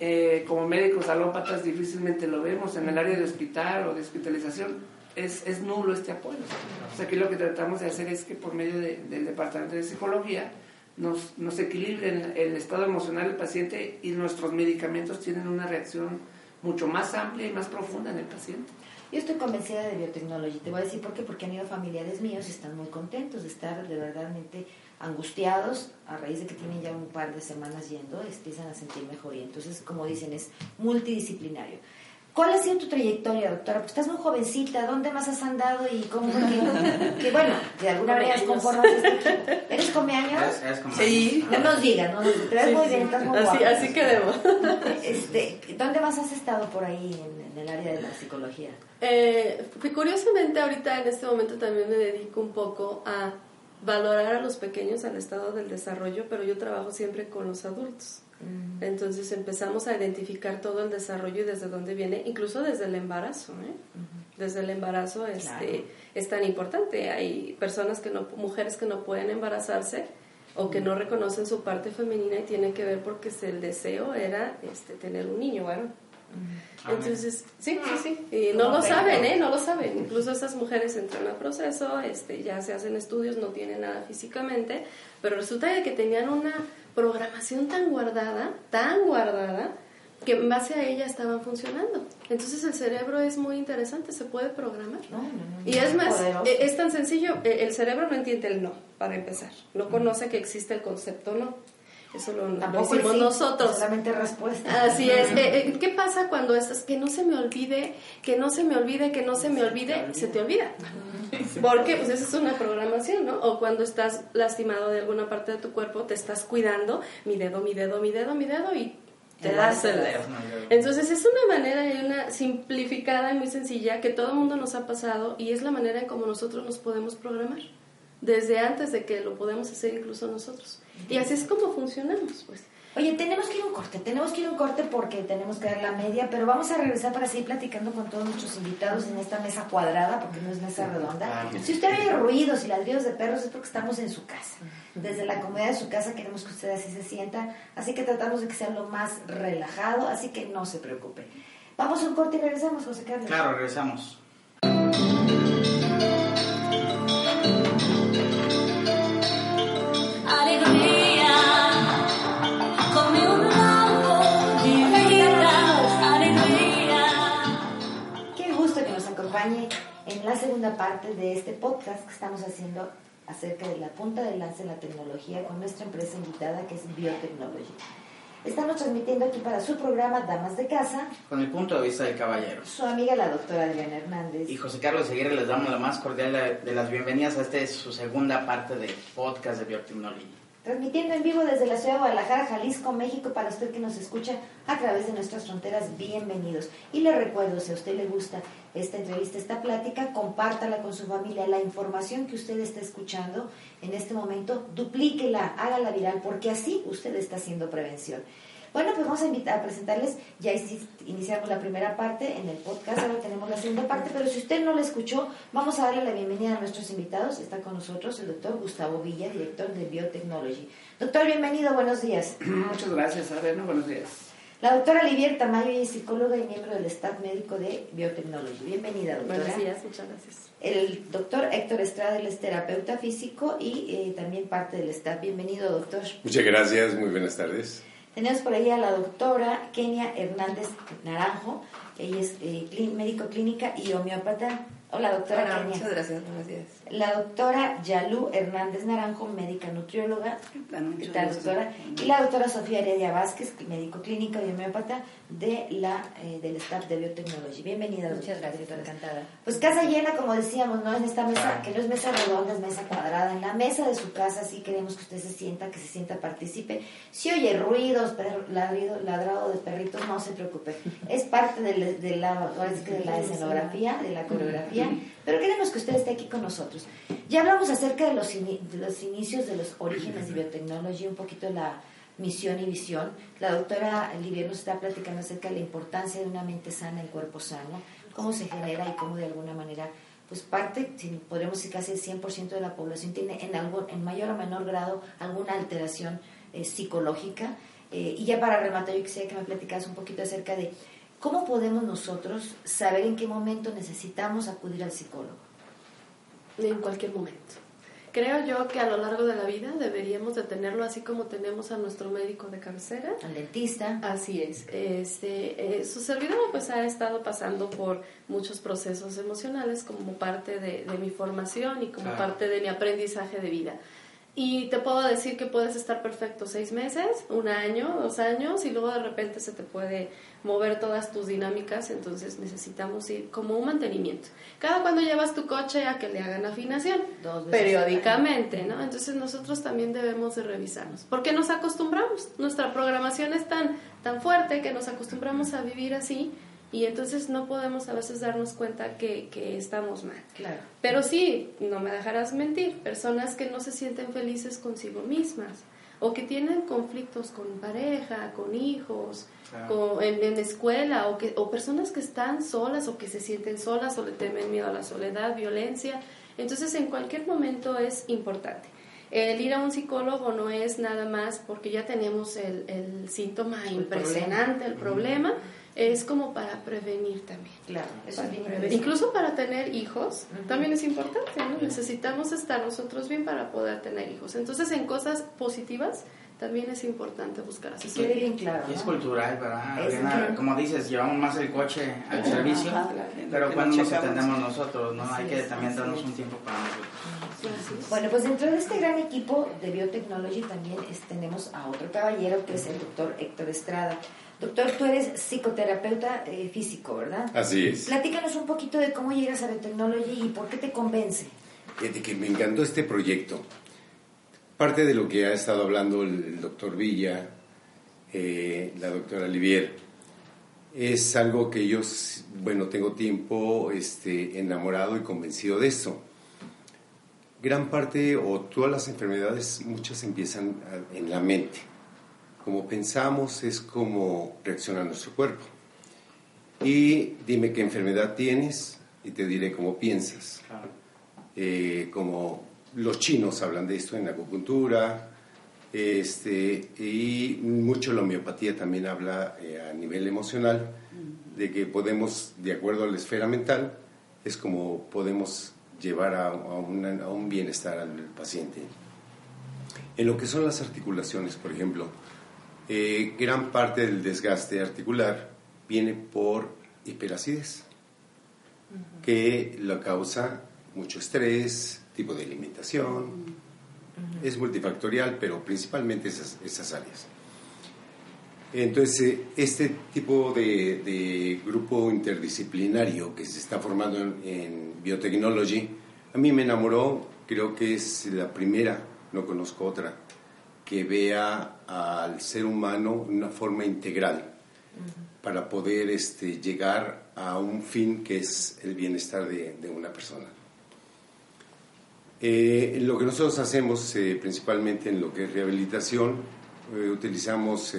eh, como médicos alópatas difícilmente lo vemos en el área de hospital o de hospitalización. Es, es nulo este apoyo. O sea, aquí lo que tratamos de hacer es que por medio del Departamento de Psicología nos, nos equilibren el estado emocional del paciente y nuestros medicamentos tienen una reacción mucho más amplia y más profunda en el paciente. Yo estoy convencida de biotecnología. Te voy a decir por qué. Porque han ido familiares míos y están muy contentos de estar de verdadmente angustiados a raíz de que tienen ya un par de semanas yendo, empiezan a sentir mejor. Y entonces, como dicen, es multidisciplinario. ¿Cuál ha sido tu trayectoria, doctora? Porque estás muy jovencita, ¿dónde más has andado y cómo que, bueno, de alguna manera conformas este equipo? ¿Eres comeaños? Sí. No nos digas, no nos Te muy bien, estás muy así, así quedemos. Este, ¿Dónde más has estado por ahí en, el área de la psicología? Eh, curiosamente, ahorita en este momento también me dedico un poco a valorar a los pequeños al estado del desarrollo, pero yo trabajo siempre con los adultos. Mm. Entonces empezamos a identificar todo el desarrollo y desde dónde viene, incluso desde el embarazo. ¿eh? Desde el embarazo este, es tan importante. Hay personas que no, mujeres que no pueden embarazarse o que no reconocen su parte femenina y tiene que ver porque el deseo era este, tener un niño varón. Entonces, sí, sí, sí. Y no lo saben, ¿eh? No lo saben. Incluso esas mujeres entran al proceso, este, ya se hacen estudios, no tienen nada físicamente, pero resulta que tenían una programación tan guardada, tan guardada, que en base a ella estaban funcionando. Entonces el cerebro es muy interesante, se puede programar. y es más, e, es tan sencillo, e, el cerebro no entiende el no, para empezar. No conoce que existe el concepto no. Eso lo, lo nosotros. Solamente respuesta. Así es. Eh, eh, ¿Qué pasa cuando estás? Que no se me olvide, que no se me olvide, que no se me olvide, se te olvida. Porque pues esa es una programación, ¿no? O cuando estás lastimado de alguna parte de tu cuerpo, te estás cuidando, mi dedo, mi dedo, mi dedo, mi dedo y te das el dedo. Entonces es una manera y una simplificada y muy sencilla que todo el mundo nos ha pasado y es la manera en cómo nosotros nos podemos programar desde antes de que lo podemos hacer incluso nosotros. Y así es como funcionamos, pues. Oye, tenemos que ir a un corte, tenemos que ir a un corte porque tenemos que dar la media, pero vamos a regresar para seguir platicando con todos nuestros invitados en esta mesa cuadrada, porque no es mesa redonda. Si usted oye ruidos y ladridos de perros es porque estamos en su casa. Desde la comodidad de su casa queremos que usted así se sienta, así que tratamos de que sea lo más relajado, así que no se preocupe. Vamos a un corte y regresamos, José Carlos. Claro, regresamos. En la segunda parte de este podcast que estamos haciendo acerca de la punta de lanza en la tecnología con nuestra empresa invitada que es Biotechnology. Estamos transmitiendo aquí para su programa Damas de Casa. Con el punto de vista del caballero. Su amiga la doctora Adriana Hernández. Y José Carlos Seguirre les damos la más cordial de, las bienvenidas a esta su segunda parte del podcast de Biotechnology. Transmitiendo en vivo desde la ciudad de Guadalajara, Jalisco, México, para usted que nos escucha a través de nuestras fronteras, bienvenidos. Y le recuerdo, si a usted le gusta esta entrevista, esta plática, compártala con su familia. La información que usted está escuchando en este momento, duplíquela, hágala viral, porque así usted está haciendo prevención. Bueno, pues vamos a, invitar, a presentarles, ya iniciamos la primera parte en el podcast, ahora tenemos la segunda parte, pero si usted no la escuchó, vamos a darle la bienvenida a nuestros invitados. Está con nosotros el doctor Gustavo Villa, director de Biotechnology. Doctor, bienvenido, buenos días. Muchas gracias, Adriana, buenos días. La doctora Livier Tamayo es psicóloga y miembro del staff médico de Biotechnology. Bienvenida, doctora. Buenos días, muchas gracias. El doctor Héctor Estrada, él es terapeuta físico y eh, también parte del staff. Bienvenido, doctor. Muchas gracias, muy buenas tardes. Tenemos por ahí a la doctora Kenia Hernández Naranjo, ella es eh, médico clínica y homeópata Hola, doctora Hola, Muchas gracias, buenos días. La doctora Yalú Hernández Naranjo, médica nutrióloga. ¿Qué tal, doctora? Y la doctora Sofía Heredia Vázquez, médico clínico y homeópata de la, eh, del staff de biotecnología. Bienvenida, doctora. Muchas gracias, doctora. Encantada. Pues casa llena, como decíamos, ¿no? En esta mesa, que no es mesa redonda, es mesa cuadrada. En la mesa de su casa sí queremos que usted se sienta, que se sienta participe. Si oye ruidos, ladrido, ladrado de perritos, no se preocupe. Es parte de, de la, de la escenografía, de la coreografía pero queremos que usted esté aquí con nosotros. Ya hablamos acerca de los, de los inicios, de los orígenes de biotecnología, un poquito la misión y visión. La doctora Livier nos está platicando acerca de la importancia de una mente sana y cuerpo sano, cómo se genera y cómo de alguna manera pues parte, si podríamos decir casi el 100% de la población tiene en, algo, en mayor o menor grado alguna alteración eh, psicológica. Eh, y ya para rematar, yo quisiera que me platicas un poquito acerca de ¿Cómo podemos nosotros saber en qué momento necesitamos acudir al psicólogo? En cualquier momento. Creo yo que a lo largo de la vida deberíamos de tenerlo así como tenemos a nuestro médico de cabecera. Al dentista. Así es. Este, eh, su servidor pues ha estado pasando por muchos procesos emocionales como parte de, mi formación y como parte de mi aprendizaje de vida. Y te puedo decir que puedes estar perfecto seis meses, un año, dos años, y luego de repente se te puede mover todas tus dinámicas, entonces necesitamos ir como un mantenimiento. Cada cuando llevas tu coche a que le hagan afinación, periódicamente, ¿no? Entonces nosotros también debemos de revisarnos, porque nos acostumbramos, nuestra programación es tan, tan fuerte que nos acostumbramos a vivir así y entonces no podemos a veces darnos cuenta que, que estamos mal. Claro. Pero sí, no me dejarás mentir, personas que no se sienten felices consigo mismas o que tienen conflictos con pareja, con hijos, con, en, en escuela o, que, o personas que están solas o que se sienten solas o le temen miedo a la soledad, violencia. Entonces en cualquier momento es importante. El ir a un psicólogo no es nada más porque ya tenemos el, el síntoma impresionante, el problema es como para prevenir también. Claro, eso Para es bien prevenir. interesante. Incluso para tener hijos también es importante, ¿no? Necesitamos estar nosotros bien para poder tener hijos. Entonces, en cosas positivas también es importante buscar Que asesoría. quede bien claro. Y es ¿no? cultural, ¿verdad? Es Adriana? que- como dices, llevamos más el coche al servicio, Ajá, pero cuando nos atendemos nosotros, ¿no? Así Hay que es, también darnos es. un tiempo para nosotros. Bueno, pues dentro de este gran equipo de biotecnología también es- tenemos a otro caballero que es el doctor Héctor Estrada. Doctor, tú eres psicoterapeuta eh, físico, ¿verdad? Así es. Platícanos un poquito de cómo llegas a biotecnología y por qué te convence. Fíjate que me encantó este proyecto. Parte de lo que ha estado hablando el doctor Villa, eh, la doctora Olivier, es algo que yo, bueno, tengo tiempo este, enamorado y convencido de esto. Gran parte o todas las enfermedades, muchas empiezan en la mente. Como pensamos es como reacciona nuestro cuerpo. Y dime qué enfermedad tienes y te diré cómo piensas Claro. eh, como los chinos hablan de esto en la acupuntura, este, y mucho la homeopatía también habla eh, a nivel emocional de que podemos, de acuerdo a la esfera mental, es como podemos llevar a, a una- a un bienestar al paciente. En lo que son las articulaciones, por ejemplo, eh, gran parte del desgaste articular viene por hiperacidez que lo causa mucho estrés, tipo de alimentación. Es multifactorial, pero principalmente esas, esas áreas. Entonces, eh, este tipo de, de grupo interdisciplinario que se está formando en, en biotechnology, a mí me enamoró, creo que es la primera, no conozco otra, que vea al ser humano una forma integral para poder este, llegar a un fin que es el bienestar de, de una persona. Eh, lo que nosotros hacemos eh, principalmente en lo que es rehabilitación, eh, utilizamos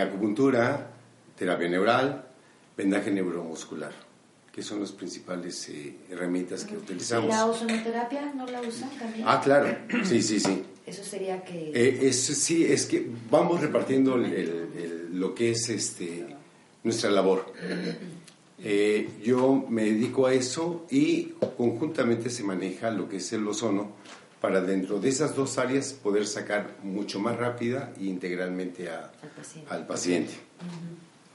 acupuntura, terapia neural, vendaje neuromuscular, que son las principales herramientas que ¿Y utilizamos. la ozonoterapia no la usan también? Ah, claro, sí, sí, sí. Eso sería que... Es, sí, es que vamos repartiendo el- el- el- lo que es este, nuestra labor. Eh, yo me dedico a eso y conjuntamente se maneja lo que es el ozono para dentro de esas dos áreas poder sacar mucho más rápida e integralmente a- Al paciente. al paciente.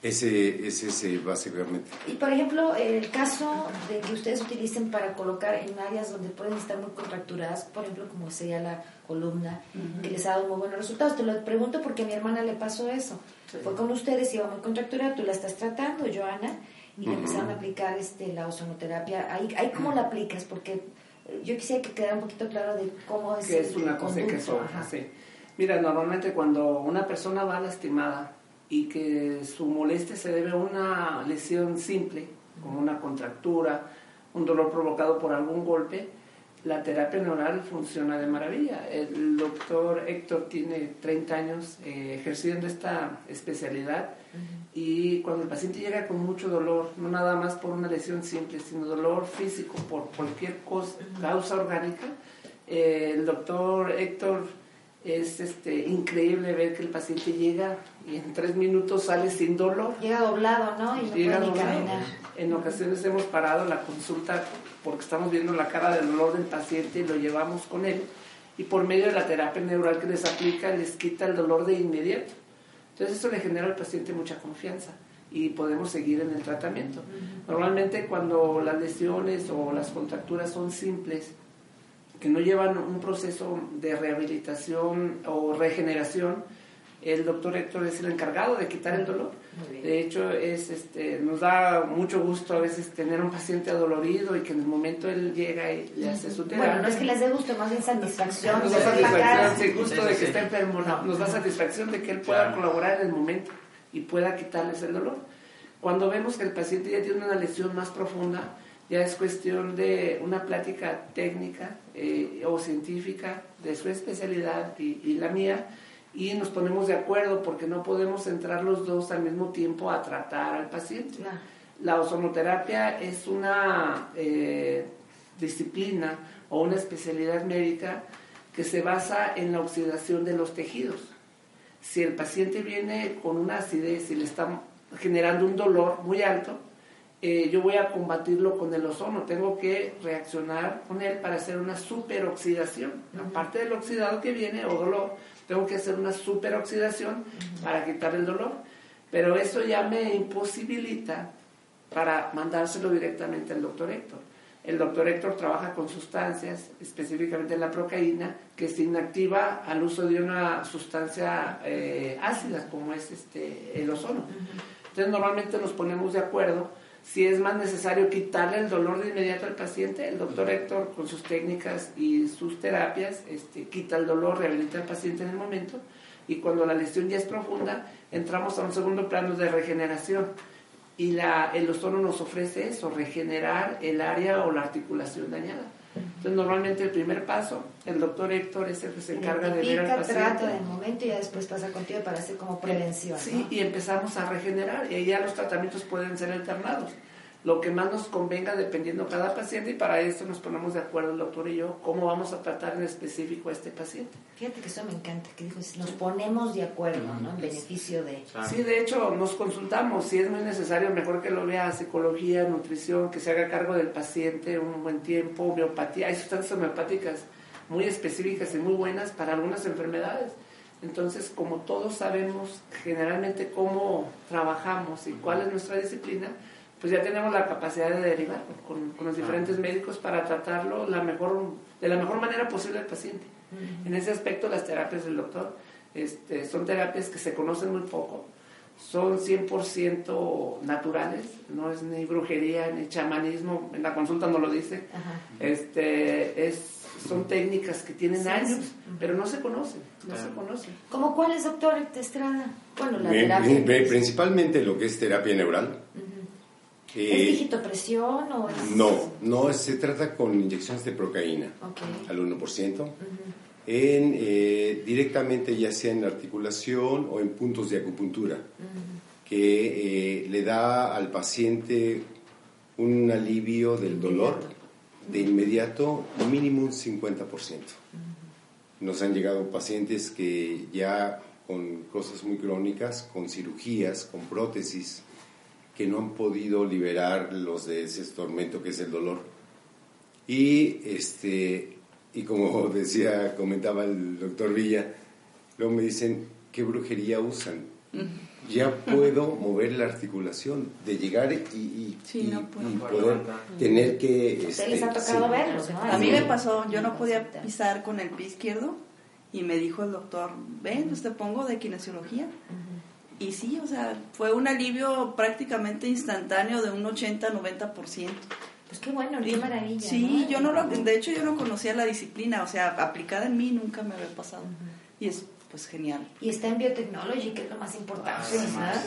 Ese ese es eh, básicamente. Y por ejemplo, el caso de que ustedes utilicen para colocar en áreas donde pueden estar muy contracturadas, por ejemplo, como sería la columna, que les ha dado muy buenos resultados. Te lo pregunto porque a mi hermana le pasó eso. Fue con ustedes, iba muy contracturada, tú la estás tratando, Joana, y le empezaron a aplicar este, la ozonoterapia. Ahí, ahí ¿Cómo la aplicas? Porque yo quisiera que quedara un poquito claro de cómo es que es una cosa que es conducto. otra. Ajá. sí. Mira, normalmente cuando una persona va lastimada y que su molestia se debe a una lesión simple, como una contractura, un dolor provocado por algún golpe, la terapia neural funciona de maravilla. El doctor Héctor tiene 30 años eh, ejerciendo esta especialidad y cuando el paciente llega con mucho dolor, no nada más por una lesión simple, sino dolor físico por cualquier cosa, causa orgánica, eh, el doctor Héctor es este, increíble ver que el paciente llega y en tres minutos sale sin dolor. Llega doblado, ¿no? Y no Llega puede ni doblado. caminar. En ocasiones hemos parado la consulta porque estamos viendo la cara del dolor del paciente y lo llevamos con él. Y por medio de la terapia neural que les aplica, les quita el dolor de inmediato. Entonces eso le genera al paciente mucha confianza y podemos seguir en el tratamiento. Normalmente cuando las lesiones o las contracturas son simples, que no llevan un proceso de rehabilitación o regeneración, el doctor Héctor es el encargado de quitar el dolor. De hecho, es, este, nos da mucho gusto a veces tener un paciente adolorido y que en el momento él llega y le hace su terapia. Bueno, no es que les dé gusto, más bien satisfacción. Nos da satisfacción, sí, gusto de que sí. está enfermo, no, nos da satisfacción de que él pueda Claro. colaborar en el momento. y pueda quitarles el dolor. Cuando vemos que el paciente ya tiene una lesión más profunda, ya es cuestión de una plática técnica eh, o científica de su especialidad y, la mía, y nos ponemos de acuerdo porque no podemos entrar los dos al mismo tiempo a tratar al paciente. La ozonoterapia es una eh, disciplina o una especialidad médica que se basa en la oxidación de los tejidos. Si el paciente viene con una acidez y le está generando un dolor muy alto, eh, yo voy a combatirlo con el ozono. Tengo que reaccionar con él para hacer una superoxidación. Aparte del oxidado que viene o dolor, tengo que hacer una superoxidación para quitar el dolor. Pero eso ya me imposibilita para mandárselo directamente al doctor Héctor. El doctor Héctor trabaja con sustancias, específicamente la procaína, que se inactiva al uso de una sustancia eh, ácida como es este, el ozono. Entonces normalmente nos ponemos de acuerdo si es más necesario quitarle el dolor de inmediato al paciente, el doctor Héctor con sus técnicas y sus terapias este, quita el dolor, rehabilita al paciente en el momento y cuando la lesión ya es profunda entramos a un segundo plano de regeneración y la, el ozono nos ofrece eso, regenerar el área o la articulación dañada. Entonces, normalmente el primer paso, el doctor Héctor es el que se encarga de ver al paciente. trata de momento y ya después pasa contigo para hacer como prevención. Sí, y empezamos a regenerar y ya los tratamientos pueden ser alternados lo que más nos convenga dependiendo cada paciente y para eso nos ponemos de acuerdo el doctor y yo cómo vamos a tratar en específico a este paciente. Fíjate que eso me encanta, que dijo, nos ponemos de acuerdo, ¿no? En beneficio de... Sí, de hecho nos consultamos, si es muy necesario, mejor que lo vea psicología, nutrición, que se haga cargo del paciente un buen tiempo, homeopatía, hay sustancias homeopáticas muy específicas y muy buenas para algunas enfermedades. Entonces, como todos sabemos generalmente cómo trabajamos y cuál es nuestra disciplina, pues ya tenemos la capacidad de derivar con, los diferentes médicos para tratarlo la mejor, de la mejor manera posible al paciente. En ese aspecto, las terapias del doctor este, son terapias que se conocen muy poco, son 100% naturales, no es ni brujería ni chamanismo, en la consulta no lo dice, este, es, son técnicas que tienen años, pero no se conocen, no se conocen. ¿Cómo cuáles, doctor Estrada? Bueno, la terapia. Principalmente lo que es terapia neural. ¿Es eh, digitopresión o es...? No, no, se trata con inyecciones de procaína al 1%, en, eh, directamente ya sea en articulación o en puntos de acupuntura, que eh, le da al paciente un alivio del dolor de inmediato, mínimo un 50%. Nos han llegado pacientes que ya con cosas muy crónicas, con cirugías, con prótesis, que no han podido liberar los de ese tormento que es el dolor. Y, este, y como decía, comentaba el doctor Villa, luego me dicen, ¿qué brujería usan? Ya puedo mover la articulación, de llegar y, poder tener que... Este, les ha tocado verlos, A mí me pasó, yo no podía pisar con el pie izquierdo y me dijo el doctor, ven, pues te pongo de kinesiología y sí, o sea, fue un alivio prácticamente instantáneo de un 80-90%. Pues qué bueno, qué maravilla. Sí, yo no lo, de hecho yo no conocía la disciplina, o sea, aplicada en mí nunca me había pasado. Y es pues genial. Y está en biotecnología, que es lo más importante. Ah,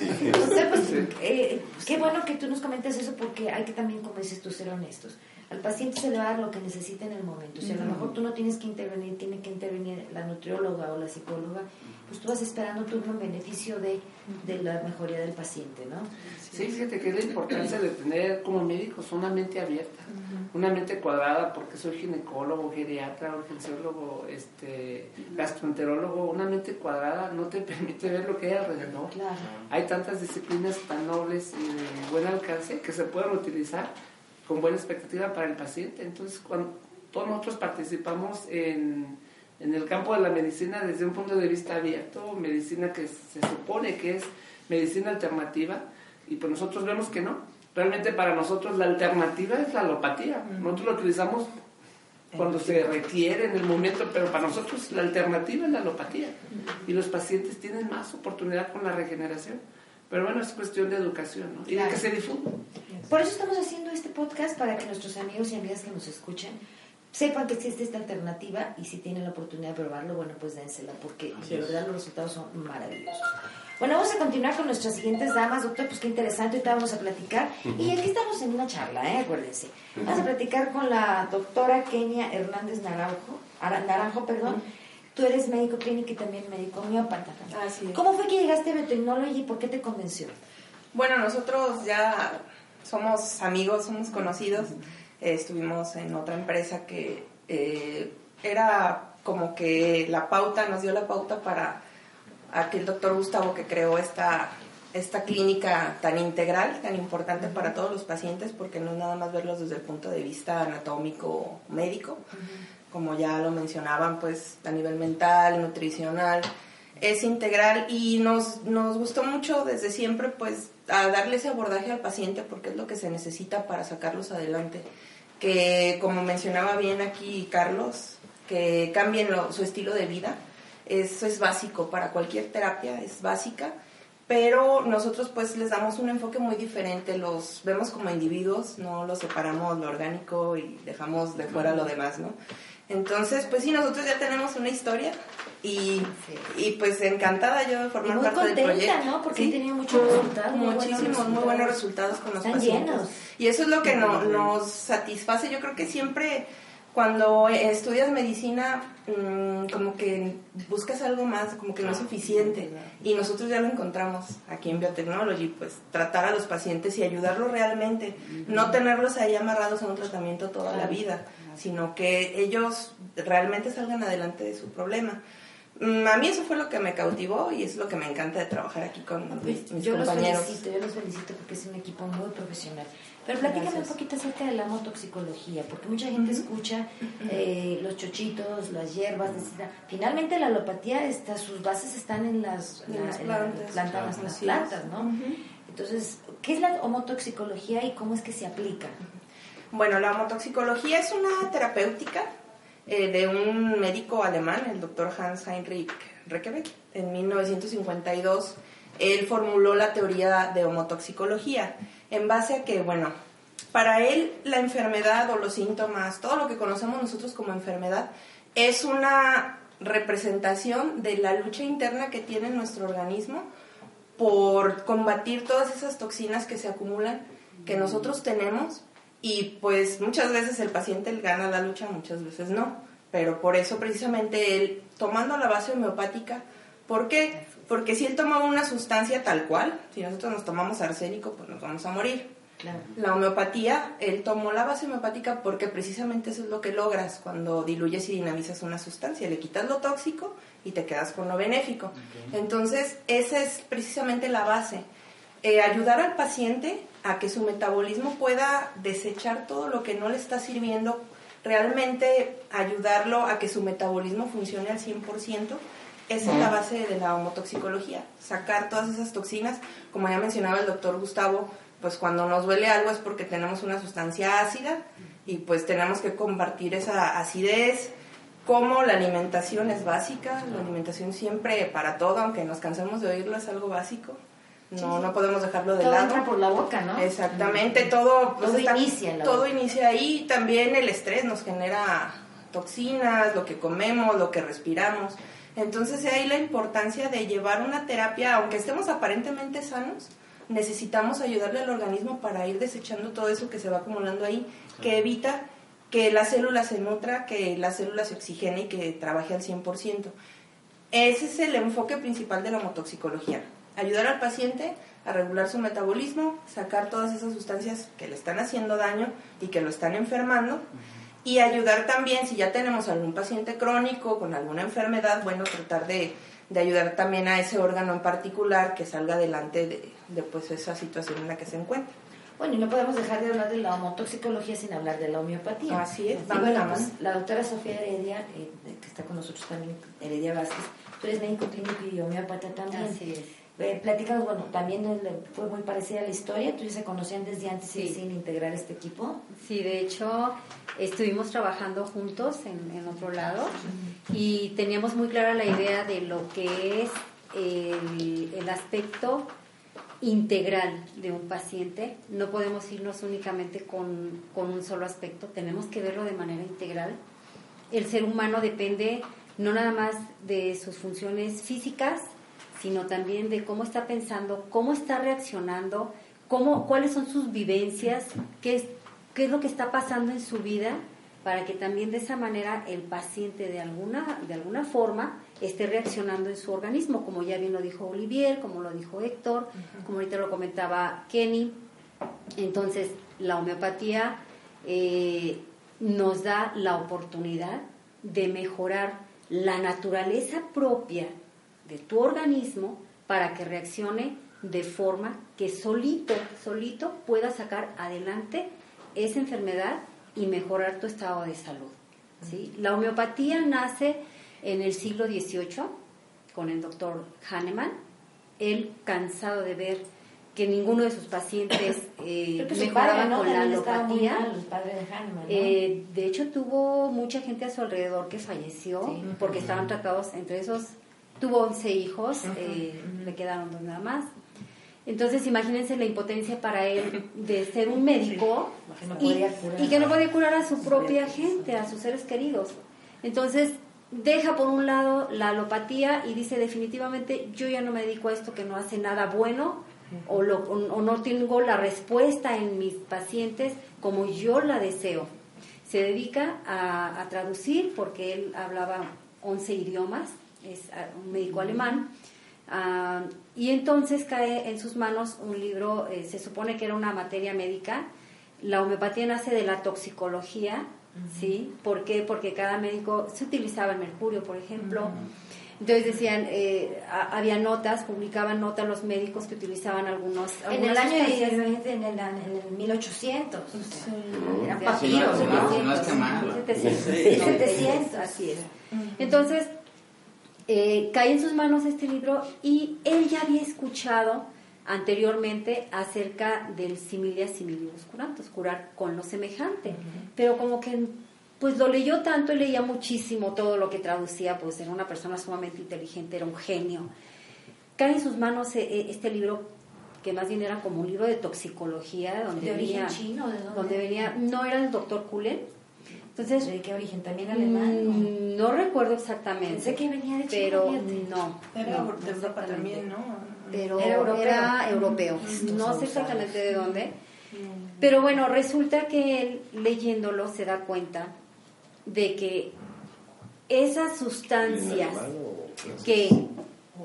pues, eh, qué bueno que tú nos comentes eso porque hay que también, como dices tú, ser honestos. Al paciente se le va a dar lo que necesita en el momento. Si a lo mejor tú no tienes que intervenir, tiene que intervenir la nutrióloga o la psicóloga, pues tú vas esperando turno en beneficio de, de la mejoría del paciente, ¿no? Sí, fíjate que es la importancia de tener como médicos una mente abierta, una mente cuadrada, porque soy ginecólogo, geriatra, urgenciólogo, este, gastroenterólogo, una mente cuadrada no te permite ver lo que hay alrededor. Claro. Hay tantas disciplinas tan nobles y de buen alcance que se pueden utilizar con buena expectativa para el paciente. Entonces, cuando todos nosotros participamos en en el campo de la medicina desde un punto de vista abierto, medicina que se supone que es medicina alternativa, y pues nosotros vemos que no. Realmente para nosotros la alternativa es la alopatía. Nosotros lo utilizamos cuando se requiere en el momento, pero para nosotros la alternativa es la alopatía. Y los pacientes tienen más oportunidad con la regeneración. Pero bueno, es cuestión de educación ¿no? y de que se difunda. Por eso estamos haciendo este podcast para que nuestros amigos y amigas que nos escuchen sepan que existe esta alternativa y si tienen la oportunidad de probarlo, bueno, pues dénsela, porque de verdad los resultados son maravillosos. Bueno, vamos a continuar con nuestras siguientes damas, doctor, pues qué interesante, ahorita vamos a platicar. Y aquí estamos en una charla, ¿eh? acuérdense. Vamos a platicar con la doctora Kenia Hernández Naranjo, Naranjo, perdón. Tú eres médico clínico y también médico homeópata. Así es. ¿Cómo fue que llegaste a Biotechnology y por qué te convenció? Bueno, nosotros ya somos amigos, somos conocidos. Eh, estuvimos en otra empresa que eh, era como que la pauta, nos dio la pauta para aquel doctor Gustavo que creó esta, esta clínica tan integral, tan importante para todos los pacientes, porque no es nada más verlos desde el punto de vista anatómico médico, como ya lo mencionaban, pues a nivel mental, nutricional, es integral y nos, nos gustó mucho desde siempre pues a darle ese abordaje al paciente porque es lo que se necesita para sacarlos adelante. Que como mencionaba bien aquí Carlos, que cambien su estilo de vida, eso es básico para cualquier terapia, es básica, pero nosotros pues les damos un enfoque muy diferente, los vemos como individuos, no los separamos lo orgánico y dejamos de fuera lo demás, ¿no? Entonces, pues sí, nosotros ya tenemos una historia y, y pues encantada yo de formar muy parte contenta, del proyecto. ¿no? Porque Sí. han tenido muchos resultados. muy buenos Muchísimos, muy buenos resultados con los Están pacientes. llenos. Y eso es lo que no- nos satisface. Yo creo que siempre cuando estudias medicina, mm, como que buscas algo más, como que no es suficiente. Y nosotros ya lo encontramos aquí en Biotechnology, pues tratar a los pacientes y ayudarlos realmente. No tenerlos ahí amarrados a un tratamiento toda la vida, sino que ellos realmente salgan adelante de su problema. Mm, A mí eso fue lo que me cautivó y es lo que me encanta de trabajar aquí con mis, mis yo los felicito, yo los felicito porque es un equipo muy profesional. Pero platícame Gracias. un poquito acerca de la homotoxicología, porque mucha gente escucha eh, los chochitos, las hierbas. Finalmente la alopatía, está, sus bases están en las, En la- las en la plantas. planta- las plantas. ¿no? Entonces, ¿qué es la homotoxicología y cómo es que se aplica? Bueno, la homotoxicología es una terapéutica eh, de un médico alemán, el doctor Hans Heinrich Rekebeck. En 1952 él formuló la teoría de homotoxicología en base a que, bueno, para él la enfermedad o los síntomas, todo lo que conocemos nosotros como enfermedad, es una representación de la lucha interna que tiene nuestro organismo por combatir todas esas toxinas que se acumulan, que nosotros tenemos, y pues muchas veces el paciente gana la lucha, muchas veces no. Pero por eso precisamente él, tomando la base homeopática, ¿por qué? Porque si él tomaba una sustancia tal cual, si nosotros nos tomamos arsénico, pues nos vamos a morir. Claro. La homeopatía, él tomó la base homeopática porque precisamente eso es lo que logras cuando diluyes y dinamizas una sustancia. Le quitas lo tóxico y te quedas con lo benéfico. Entonces, esa es precisamente la base. Eh, ayudar al paciente a que su metabolismo pueda desechar todo lo que no le está sirviendo, realmente ayudarlo a que su metabolismo funcione al 100%. Esa es la base de la homotoxicología, sacar todas esas toxinas, como ya mencionaba el doctor Gustavo, pues cuando nos duele algo es porque tenemos una sustancia ácida y pues tenemos que compartir esa acidez, como la alimentación es básica, la alimentación siempre para todo, aunque nos cansemos de oírlo, es algo básico. No, no podemos dejarlo de Todo lado. entra por la boca, ¿no? Exactamente, todo, pues, Todo está- inicia la todo inicia ahí. También el estrés nos genera toxinas, lo que comemos, lo que respiramos. Entonces de ahí la importancia de llevar una terapia, aunque estemos aparentemente sanos, necesitamos ayudarle al organismo para ir desechando todo eso que se va acumulando ahí, que evita que la célula se nutra, que la célula se oxigene y que trabaje al 100%. Ese es el enfoque principal de la homotoxicología. Ayudar al paciente a regular su metabolismo, sacar todas esas sustancias que le están haciendo daño y que lo están enfermando. Y ayudar también, si ya tenemos algún paciente crónico con alguna enfermedad, bueno, tratar de, de ayudar también a ese órgano en particular que salga adelante de, de, pues esa situación en la que se encuentra. Bueno, y no podemos dejar de hablar de la homotoxicología sin hablar de la homeopatía. Así es, de bueno, la pues, la doctora Sofía Heredia, eh, que está con nosotros también, Heredia Vázquez, tú eres médico clínico y homeópata también. Así es. Eh, bueno, también fue muy parecida la historia, tú ya se conocían desde antes y deciden integrar este equipo. Sí, de hecho, estuvimos trabajando juntos en, en otro lado y teníamos muy clara la idea de lo que es el, el aspecto integral de un paciente. No podemos irnos únicamente con, con un solo aspecto, tenemos que verlo de manera integral. El ser humano depende no nada más de sus funciones físicas, sino también de cómo está pensando, cómo está reaccionando, cómo, cuáles son sus vivencias, qué es, qué es lo que está pasando en su vida, para que también de esa manera el paciente de alguna, de alguna forma esté reaccionando en su organismo, como ya bien lo dijo Olivier, como lo dijo Héctor, como ahorita lo comentaba Kenny. Entonces, la homeopatía eh, nos da la oportunidad de mejorar la naturaleza propia de tu organismo para que reaccione de forma que solito, solito pueda sacar adelante esa enfermedad y mejorar tu estado de salud. ¿sí? La homeopatía nace en el siglo XVIII con el doctor Hahnemann, él cansado de ver que ninguno de sus pacientes eh, mejoraba con la alopatía. de, eh, de hecho, tuvo mucha gente a su alrededor que falleció porque estaban tratados, entre esos, tuvo 11 hijos, eh, le quedaron dos nada más. Entonces, imagínense la impotencia para él de ser un médico y, y, que no podía curar a su propia gente, a sus seres queridos. Entonces, deja por un lado la alopatía y dice definitivamente yo ya no me dedico a esto que no hace nada bueno o, no tengo la respuesta en mis pacientes como yo la deseo. Se dedica a, traducir porque él hablaba 11 idiomas, es un médico alemán, ah, y entonces cae en sus manos un libro, eh, se supone que era una materia médica, la homeopatía nace de la toxicología, ¿sí? ¿Por qué? Porque cada médico se utilizaba el mercurio, por ejemplo. Entonces decían, eh, había notas, publicaban notas los médicos que utilizaban algunos... En el año de, en, el, en el 1800. Sí. Eran papiros. no, es mal. 700. así es. Entonces, eh, cae en sus manos este libro y él ya había escuchado anteriormente acerca del similia similibus curantus, curar con lo semejante, pero como que pues lo leyó tanto y leía muchísimo todo lo que traducía, pues era una persona sumamente inteligente, era un genio. Cae en sus manos eh, eh, este libro que más bien era como un libro de toxicología, donde ¿De venía, chino? ¿De donde venía, no era el doctor Kulen, entonces, ¿De qué origen? ¿También alemán? Mm, no, recuerdo exactamente. Pensé que venía de China. Pero no. Era de Europa también, ¿no? Pero era europeo. No sé exactamente de dónde. Pero bueno, resulta que él leyéndolo se da cuenta de que esas sustancias que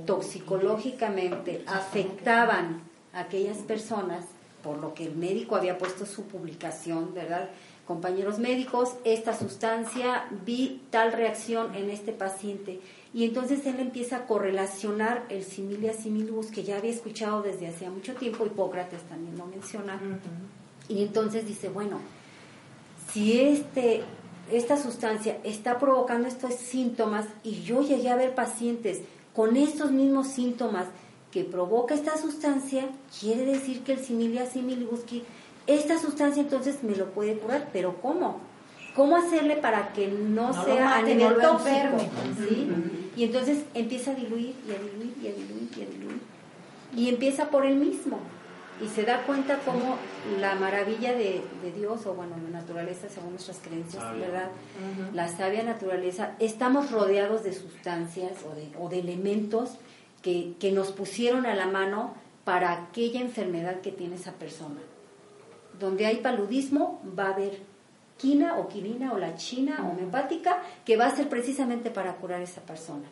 toxicológicamente afectaban a aquellas personas, por lo que el médico había puesto su publicación, ¿verdad? Compañeros médicos, esta sustancia, vi tal reacción en este paciente. Y entonces él empieza a correlacionar el similia similibus que ya había escuchado desde hacía mucho tiempo, Hipócrates también lo menciona. Y entonces dice, bueno, si este, esta sustancia está provocando estos síntomas y yo llegué a ver pacientes con estos mismos síntomas que provoca esta sustancia, quiere decir que el similia similibus esta sustancia entonces me lo puede curar, pero ¿cómo? ¿Cómo hacerle para que no, sea a nivel tóxico? Y entonces empieza a diluir y a diluir y a diluir y a diluir. Y empieza por él mismo. Y se da cuenta cómo la maravilla de, Dios, o bueno, la naturaleza, según nuestras creencias, ¿verdad? La sabia naturaleza, estamos rodeados de sustancias o de, o de elementos que, que nos pusieron a la mano para aquella enfermedad que tiene esa persona donde hay paludismo va a haber quina o quinina o la china homeopática que va a ser precisamente para curar a esa persona.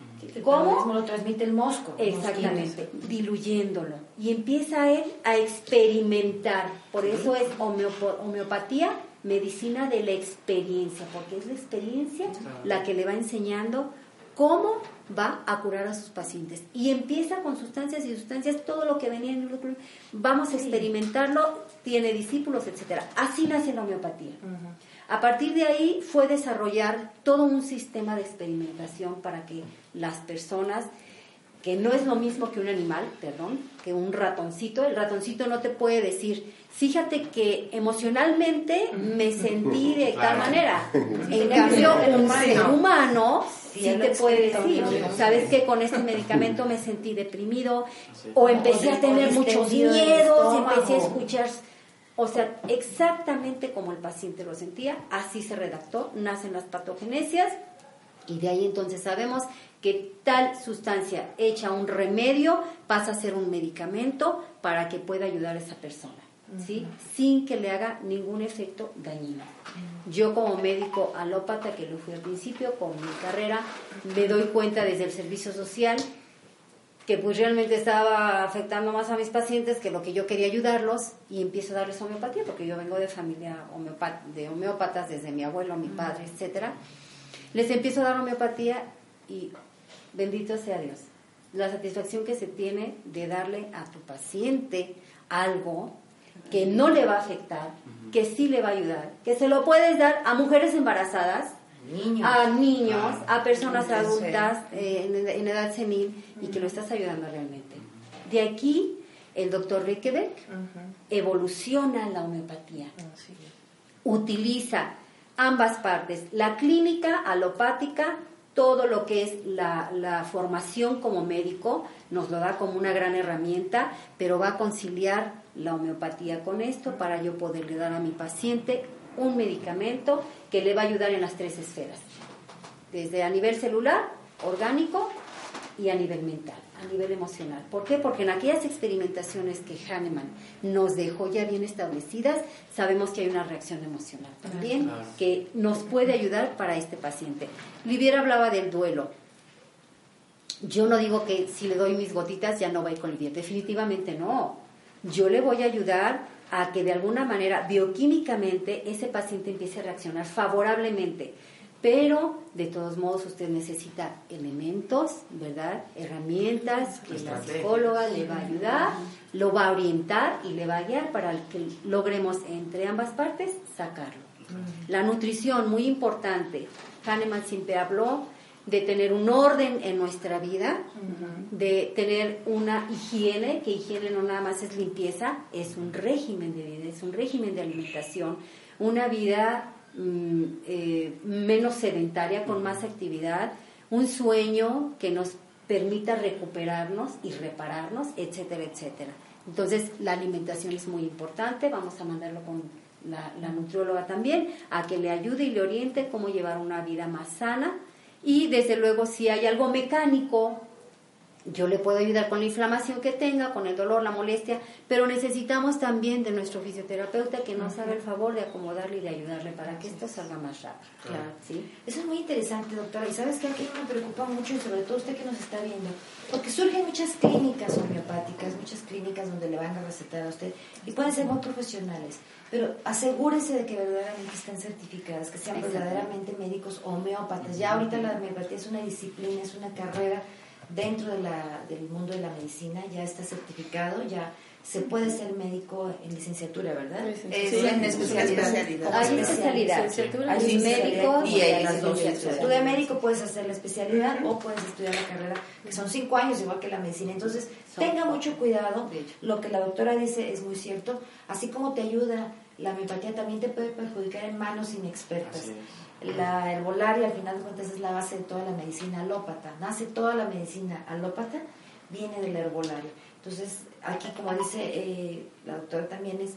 ¿Cómo? lo transmite el mosco. Exactamente, diluyéndolo. Y empieza él a experimentar. Por eso es homeopatía, medicina de la experiencia, porque es la experiencia la que le va enseñando cómo va a curar a sus pacientes. Y empieza con sustancias y sustancias, todo lo que venía en el vamos a experimentarlo, tiene discípulos, etcétera. Así nace la homeopatía. A partir de ahí fue desarrollar todo un sistema de experimentación para que las personas, que no es lo mismo que un animal, perdón, que un ratoncito, el ratoncito no te puede decir, fíjate que emocionalmente me sentí de tal manera. En cambio, un ser humano sí te puede decir, sabes que con este medicamento me sentí deprimido o empecé a tener muchos miedos, empecé a escuchar, o sea, exactamente como el paciente lo sentía, así se redactó, nacen las patogenesias y de ahí entonces sabemos que tal sustancia hecha un remedio pasa a ser un medicamento para que pueda ayudar a esa persona. ¿sí? sin que le haga ningún efecto dañino. Yo como médico alópata, que lo fui al principio, con mi carrera, me doy cuenta desde el servicio social que pues realmente estaba afectando más a mis pacientes que lo que yo quería ayudarlos y empiezo a darles homeopatía, porque yo vengo de familia de homeópatas desde mi abuelo, mi padre, etcétera. Les empiezo a dar homeopatía y bendito sea Dios. La satisfacción que se tiene de darle a tu paciente algo que no le va a afectar, que sí le va a ayudar, que se lo puedes dar a mujeres embarazadas, a niños, a personas adultas eh, en, edad senil y que lo estás ayudando realmente. De aquí, el doctor Rickebeck evoluciona la homeopatía. Ah, Utiliza ambas partes, la clínica alopática, todo lo que es la, la, formación como médico, nos lo da como una gran herramienta, pero va a conciliar la homeopatía con esto para yo poderle dar a mi paciente un medicamento que le va a ayudar en las tres esferas, desde a nivel celular, orgánico y a nivel mental, a nivel emocional. ¿Por qué? Porque en aquellas experimentaciones que Hahnemann nos dejó ya bien establecidas, sabemos que hay una reacción emocional también que nos puede ayudar para este paciente. Liviera hablaba del duelo. Yo no digo que si le doy mis gotitas ya no va a ir con Liviera, definitivamente no yo le voy a ayudar a que de alguna manera bioquímicamente ese paciente empiece a reaccionar favorablemente. Pero de todos modos usted necesita elementos, ¿verdad? Herramientas que la psicóloga le va a ayudar, lo va a orientar y le va a guiar para que logremos entre ambas partes sacarlo. La nutrición, muy importante. Hahnemann siempre habló de tener un orden en nuestra vida, de tener una higiene, que higiene no nada más es limpieza, es un régimen de vida, es un régimen de alimentación, una vida mm, eh, menos sedentaria, con más actividad, un sueño que nos permita recuperarnos y repararnos, etcétera, etcétera. Entonces, la alimentación es muy importante, vamos a mandarlo con la, la nutrióloga también, a que le ayude y le oriente cómo llevar una vida más sana, y desde luego si hay algo mecánico, yo le puedo ayudar con la inflamación que tenga, con el dolor, la molestia, pero necesitamos también de nuestro fisioterapeuta que nos haga el favor de acomodarle y de ayudarle para que esto salga más rápido. Claro. ¿sí? Eso es muy interesante, doctora. Y sabes que aquí me preocupa mucho, y sobre todo usted que nos está viendo, porque surgen muchas clínicas homeopáticas, muchas clínicas donde le van a recetar a usted, y pueden ser muy profesionales. Pero asegúrese de que verdaderamente estén certificadas, que sean verdaderamente médicos homeópatas. Ya ahorita la homeopatía es una disciplina, es una carrera dentro de la, del mundo de la medicina, ya está certificado, ya se puede ser médico en licenciatura, ¿verdad? Sí, en especialidad. Hay especialidad. Hay médicos y hay las dos. Tú de médico puedes hacer la especialidad o puedes estudiar la carrera, que son cinco años, igual que la medicina. Entonces, tenga mucho cuidado. Lo que la doctora dice es muy cierto. Así como te ayuda, la homeopatía también te puede perjudicar en manos inexpertas. La herbolaria, al final de cuentas, es la base de toda la medicina alópata. Nace toda la medicina alópata, viene de la herbolaria. Entonces, aquí, como dice eh, la doctora también, es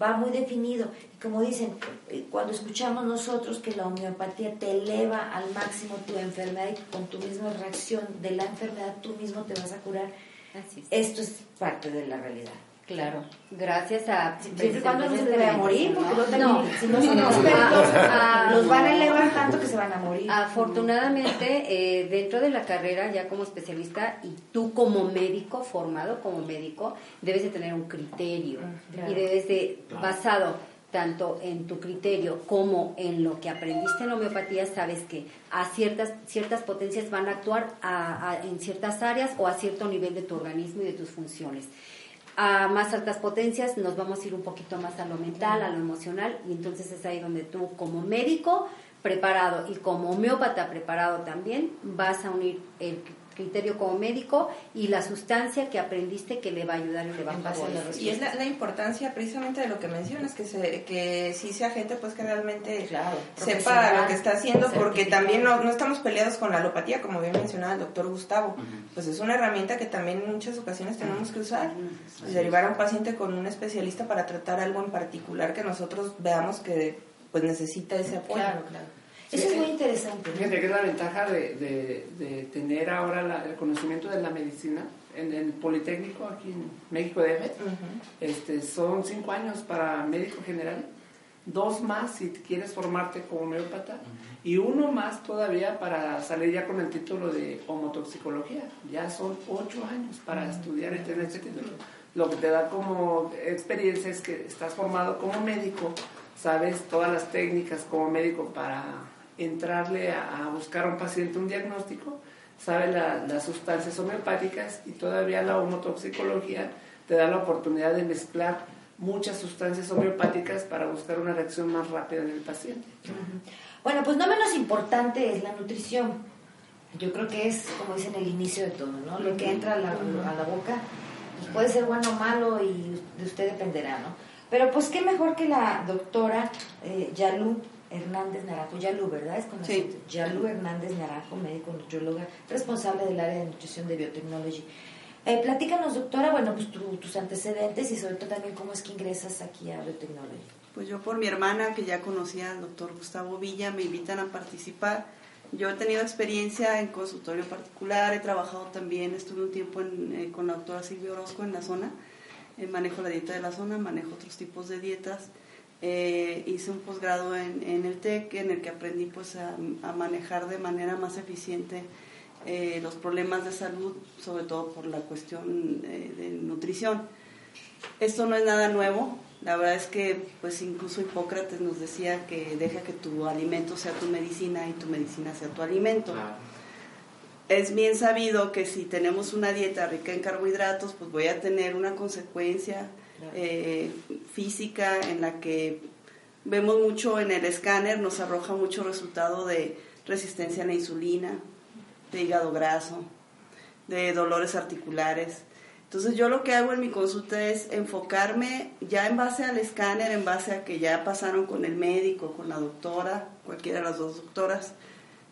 va muy definido. Y como dicen, eh, cuando escuchamos nosotros que la homeopatía te eleva al máximo tu enfermedad y con tu misma reacción de la enfermedad tú mismo te vas a curar, esto es parte de la realidad. Claro, gracias a... Siempre cuando no se debe a morir, porque no, si no son expertos, los van a elevar tanto que se van a morir. Afortunadamente, eh, dentro de la carrera, ya como especialista, y tú como médico, formado como médico, debes de tener un criterio. Y debes de, basado tanto en tu criterio como en lo que aprendiste en homeopatía, sabes que a ciertas, ciertas potencias van a actuar en ciertas áreas o a cierto nivel de tu organismo y de tus funciones a más altas potencias nos vamos a ir un poquito más a lo mental, a lo emocional, y entonces es ahí donde tú como médico preparado y como homeópata preparado también vas a unir criterio como médico y la sustancia que aprendiste que le va a ayudar y le va a favorecer. Y es la, importancia precisamente de lo que mencionas, que se, que sí sea gente pues que realmente sepa lo que está haciendo, porque también no, no, estamos peleados con la alopatía, como bien mencionaba el doctor Gustavo, pues es una herramienta que también en muchas ocasiones tenemos que usar, derivar a un paciente con un especialista para tratar algo en particular que nosotros veamos que pues necesita ese apoyo. Claro, claro. Eso es muy interesante. Fíjate que es la ventaja de, de, tener ahora el conocimiento de la medicina en el Politécnico aquí en México de este, son cinco años para médico general, dos más si quieres formarte como homeópata y uno más todavía para salir ya con el título de homotoxicología. Ya son ocho años para estudiar y tener ese título. Lo que te da como experiencia es que estás formado como médico, sabes todas las técnicas como médico para entrarle a, buscar a un paciente un diagnóstico, sabe las sustancias homeopáticas y todavía la homotoxicología te da la oportunidad de mezclar muchas sustancias homeopáticas para buscar una reacción más rápida en el paciente. Bueno, pues no menos importante es la nutrición. Yo creo que es, como dicen, el inicio de todo, ¿no? Lo que entra a la, a la boca pues puede ser bueno o malo y de usted dependerá, ¿no? Pero pues qué mejor que la doctora eh, Yalu Hernández Naranjo, Yalu, ¿verdad? Es con sí. Yalu Hernández Naranjo, médico nutrióloga, responsable del área de nutrición de biotecnología. Eh, platícanos, doctora, bueno, pues tus antecedentes y sobre todo también cómo es que ingresas aquí a biotecnología. Pues yo por mi hermana, que ya conocía al doctor Gustavo Villa, me invitan a participar. Yo he tenido experiencia en consultorio particular, he trabajado también, estuve un tiempo eh, con la doctora Silvia Orozco en la zona, eh, manejo la dieta de la zona, manejo otros tipos de dietas eh, hice un posgrado en, el TEC en el que aprendí pues a, manejar de manera más eficiente eh, los problemas de salud, sobre todo por la cuestión eh, de nutrición. Esto no es nada nuevo, la verdad es que pues incluso Hipócrates nos decía que deja que tu alimento sea tu medicina y tu medicina sea tu alimento. Es bien sabido que si tenemos una dieta rica en carbohidratos, pues voy a tener una consecuencia eh, física en la que vemos mucho en el escáner, nos arroja mucho resultado de resistencia a la insulina, de hígado graso, de dolores articulares. Entonces yo lo que hago en mi consulta es enfocarme ya en base al escáner, en base a que ya pasaron con el médico, con la doctora, cualquiera de las dos doctoras,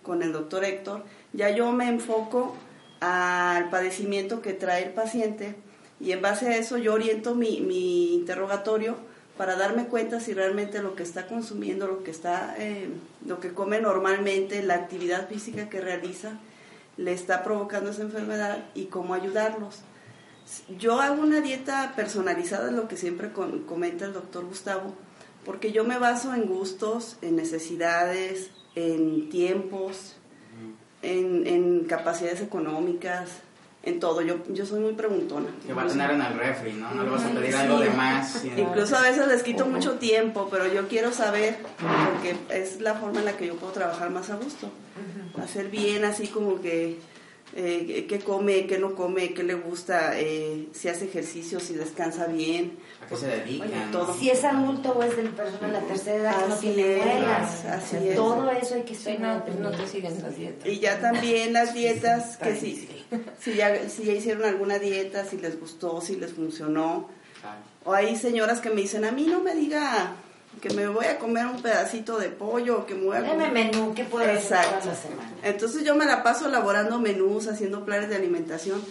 con el doctor Héctor, ya yo me enfoco al padecimiento que trae el paciente y en base a eso yo oriento mi, mi interrogatorio para darme cuenta si realmente lo que está consumiendo, lo que está, eh, lo que come normalmente, la actividad física que realiza, le está provocando esa enfermedad y cómo ayudarlos. Yo hago una dieta personalizada, es lo que siempre comenta el doctor Gustavo, porque yo me baso en gustos, en necesidades, en tiempos, en, en capacidades económicas, en todo. Yo, yo soy muy preguntona. Que va a tener en el refri, ¿no? No le vas a pedir algo de más. Incluso a veces les quito mucho tiempo, pero yo quiero saber, porque es la forma en la que yo puedo trabajar más a gusto. Hacer bien, así como que eh, qué come, qué no come, qué le gusta, eh, si hace ejercicio, si descansa bien. ¿A qué se dedica? Si es adulto o es de persona de la tercera edad que no tiene. Así es. Todo eso hay que sí, no, pues no te siguen las dietas. Y ya también las dietas, que si, si, ya, si ya hicieron alguna dieta, si les gustó, si les funcionó. O hay señoras que me dicen, a mí no me diga que me voy a comer un pedacito de pollo, que me voy a comer... menú, ¿qué puedo Exacto. la semana? Entonces yo me la paso elaborando menús, haciendo planes de alimentación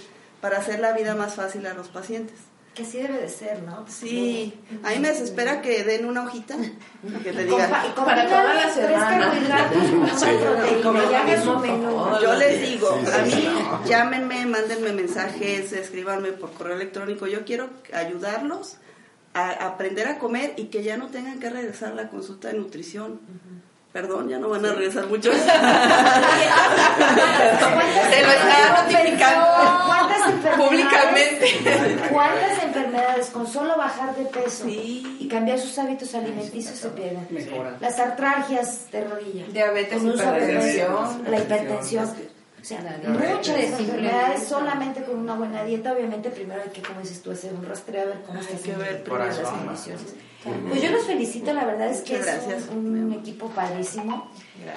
para hacer la vida más fácil a los pacientes. Que así debe de ser, ¿no? Sí, a mí me desespera que den una hojita que te digan para toda la semana. Yo les digo, a mí llámenme, mándenme mensajes, escríbanme por correo electrónico. Yo quiero ayudarlos a aprender a comer y que ya no tengan que regresar a la consulta de nutrición. Perdón, ya no van a regresar muchos. Se lo está notificando públicamente. ¿Cuántas enfermedades con solo bajar de peso y cambiar sus hábitos alimenticios se pierden? Las artralgias de rodilla. Diabetes, hipertensión. La hipertensión o sea, muchas enfermedades solamente con una buena dieta. Obviamente, primero hay que, como dices tú, hacer un rastreo, ver cómo está que ver las condiciones. Pues yo los felicito, la verdad es que es un, equipo padrísimo.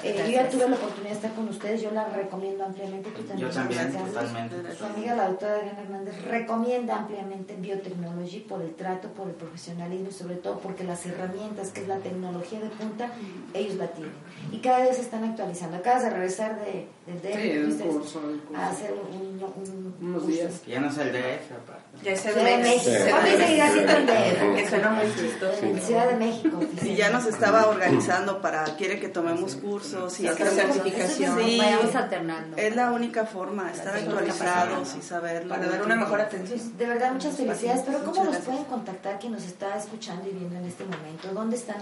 Eh, yo ya tuve la oportunidad de estar con ustedes, yo la recomiendo ampliamente. Tú también, yo también, totalmente. Su amiga, la doctora Adriana Hernández, recomienda ampliamente Biotechnology por el trato, por el profesionalismo y sobre todo porque las herramientas, que es la tecnología de punta, ellos la tienen. Y cada vez se están actualizando. Acabas de regresar de, de curso, a hacer un, unos días. Ya no es el DF, aparte. Ya es el de México. ¿Cuándo seguirá siendo el DF? Que suena muy chistoso. En Ciudad de México. Y ya nos estaba organizando para, quiere que tomemos cursos y hacer certificación. Sí, vamos alternando. Es la única forma, estar actualizados y saberlo. Para dar una mejor atención. De verdad, muchas felicidades. Pero ¿cómo nos pueden contactar quien nos está escuchando y viendo en este momento? ¿Dónde están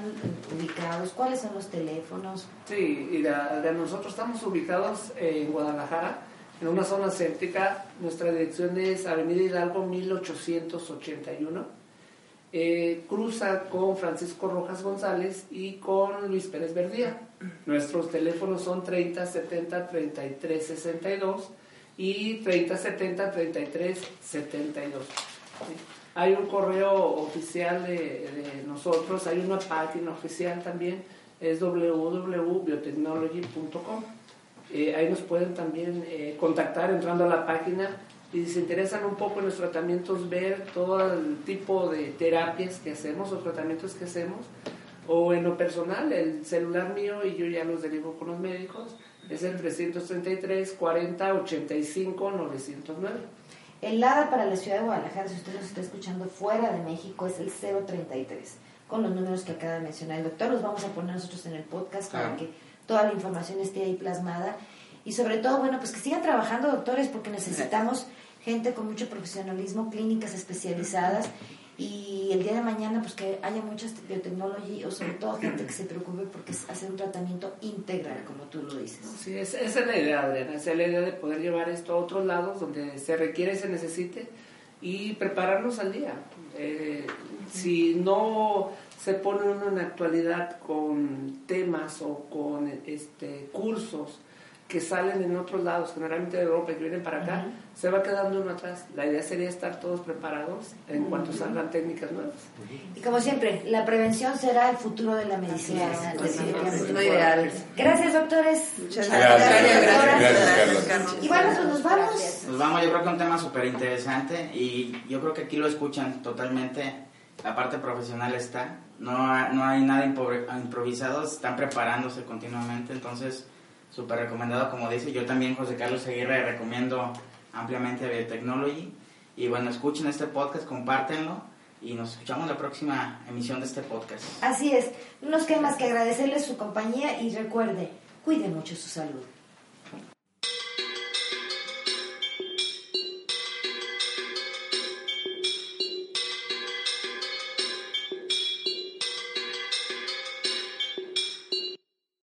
ubicados? ¿Cuáles son los teléfonos? Sí, y de, nosotros estamos ubicados en Guadalajara, en una zona céntrica. Nuestra dirección es Avenida Hidalgo 1881 eh, cruza con Francisco Rojas González y con Luis Pérez Verdía. Nuestros teléfonos son 30 70 33 62 y 30 70 33 72. Hay un correo oficial de, nosotros, hay una página oficial también, es www.biotechnology.com. Eh, ahí nos pueden también eh, contactar entrando a la página y si se interesan un poco en los tratamientos, ver todo el tipo de terapias que hacemos o tratamientos que hacemos, o en lo personal, el celular mío y yo ya los derivo con los médicos, es el 333 40 85 909. El LADA para la ciudad de Guadalajara, si usted nos está escuchando fuera de México, es el 033, con los números que acaba de mencionar el doctor. Los vamos a poner nosotros en el podcast para que toda la información esté ahí plasmada. Y sobre todo, bueno, pues que sigan trabajando doctores porque necesitamos gente con mucho profesionalismo, clínicas especializadas y el día de mañana pues que haya mucha biotecnología o sobre todo gente que se preocupe porque es hacer un tratamiento integral como tú lo dices. Sí, esa es la idea Adriana, esa es la idea de poder llevar esto a otros lados donde se requiere, se necesite y prepararnos al día. Eh, si no se pone uno en actualidad con temas o con este, cursos que salen en otros lados, generalmente de Europa y que vienen para acá, se va quedando uno atrás. La idea sería estar todos preparados en cuanto salgan técnicas nuevas. Y como siempre, la prevención será el futuro de la medicina. Gracias, doctores. Muchas gracias. Gracias, Y bueno, pues nos vamos. Nos vamos, yo creo que un tema súper interesante y yo creo que aquí lo escuchan totalmente. La parte profesional está, no, no hay nada improvisado, están preparándose continuamente, entonces súper recomendado, como dice. Yo también, José Carlos Aguirre, recomiendo ampliamente Biotechnology. Y bueno, escuchen este podcast, compártenlo y nos escuchamos la próxima emisión de este podcast. Así es, no nos queda más que agradecerles su compañía y recuerde, cuide mucho su salud.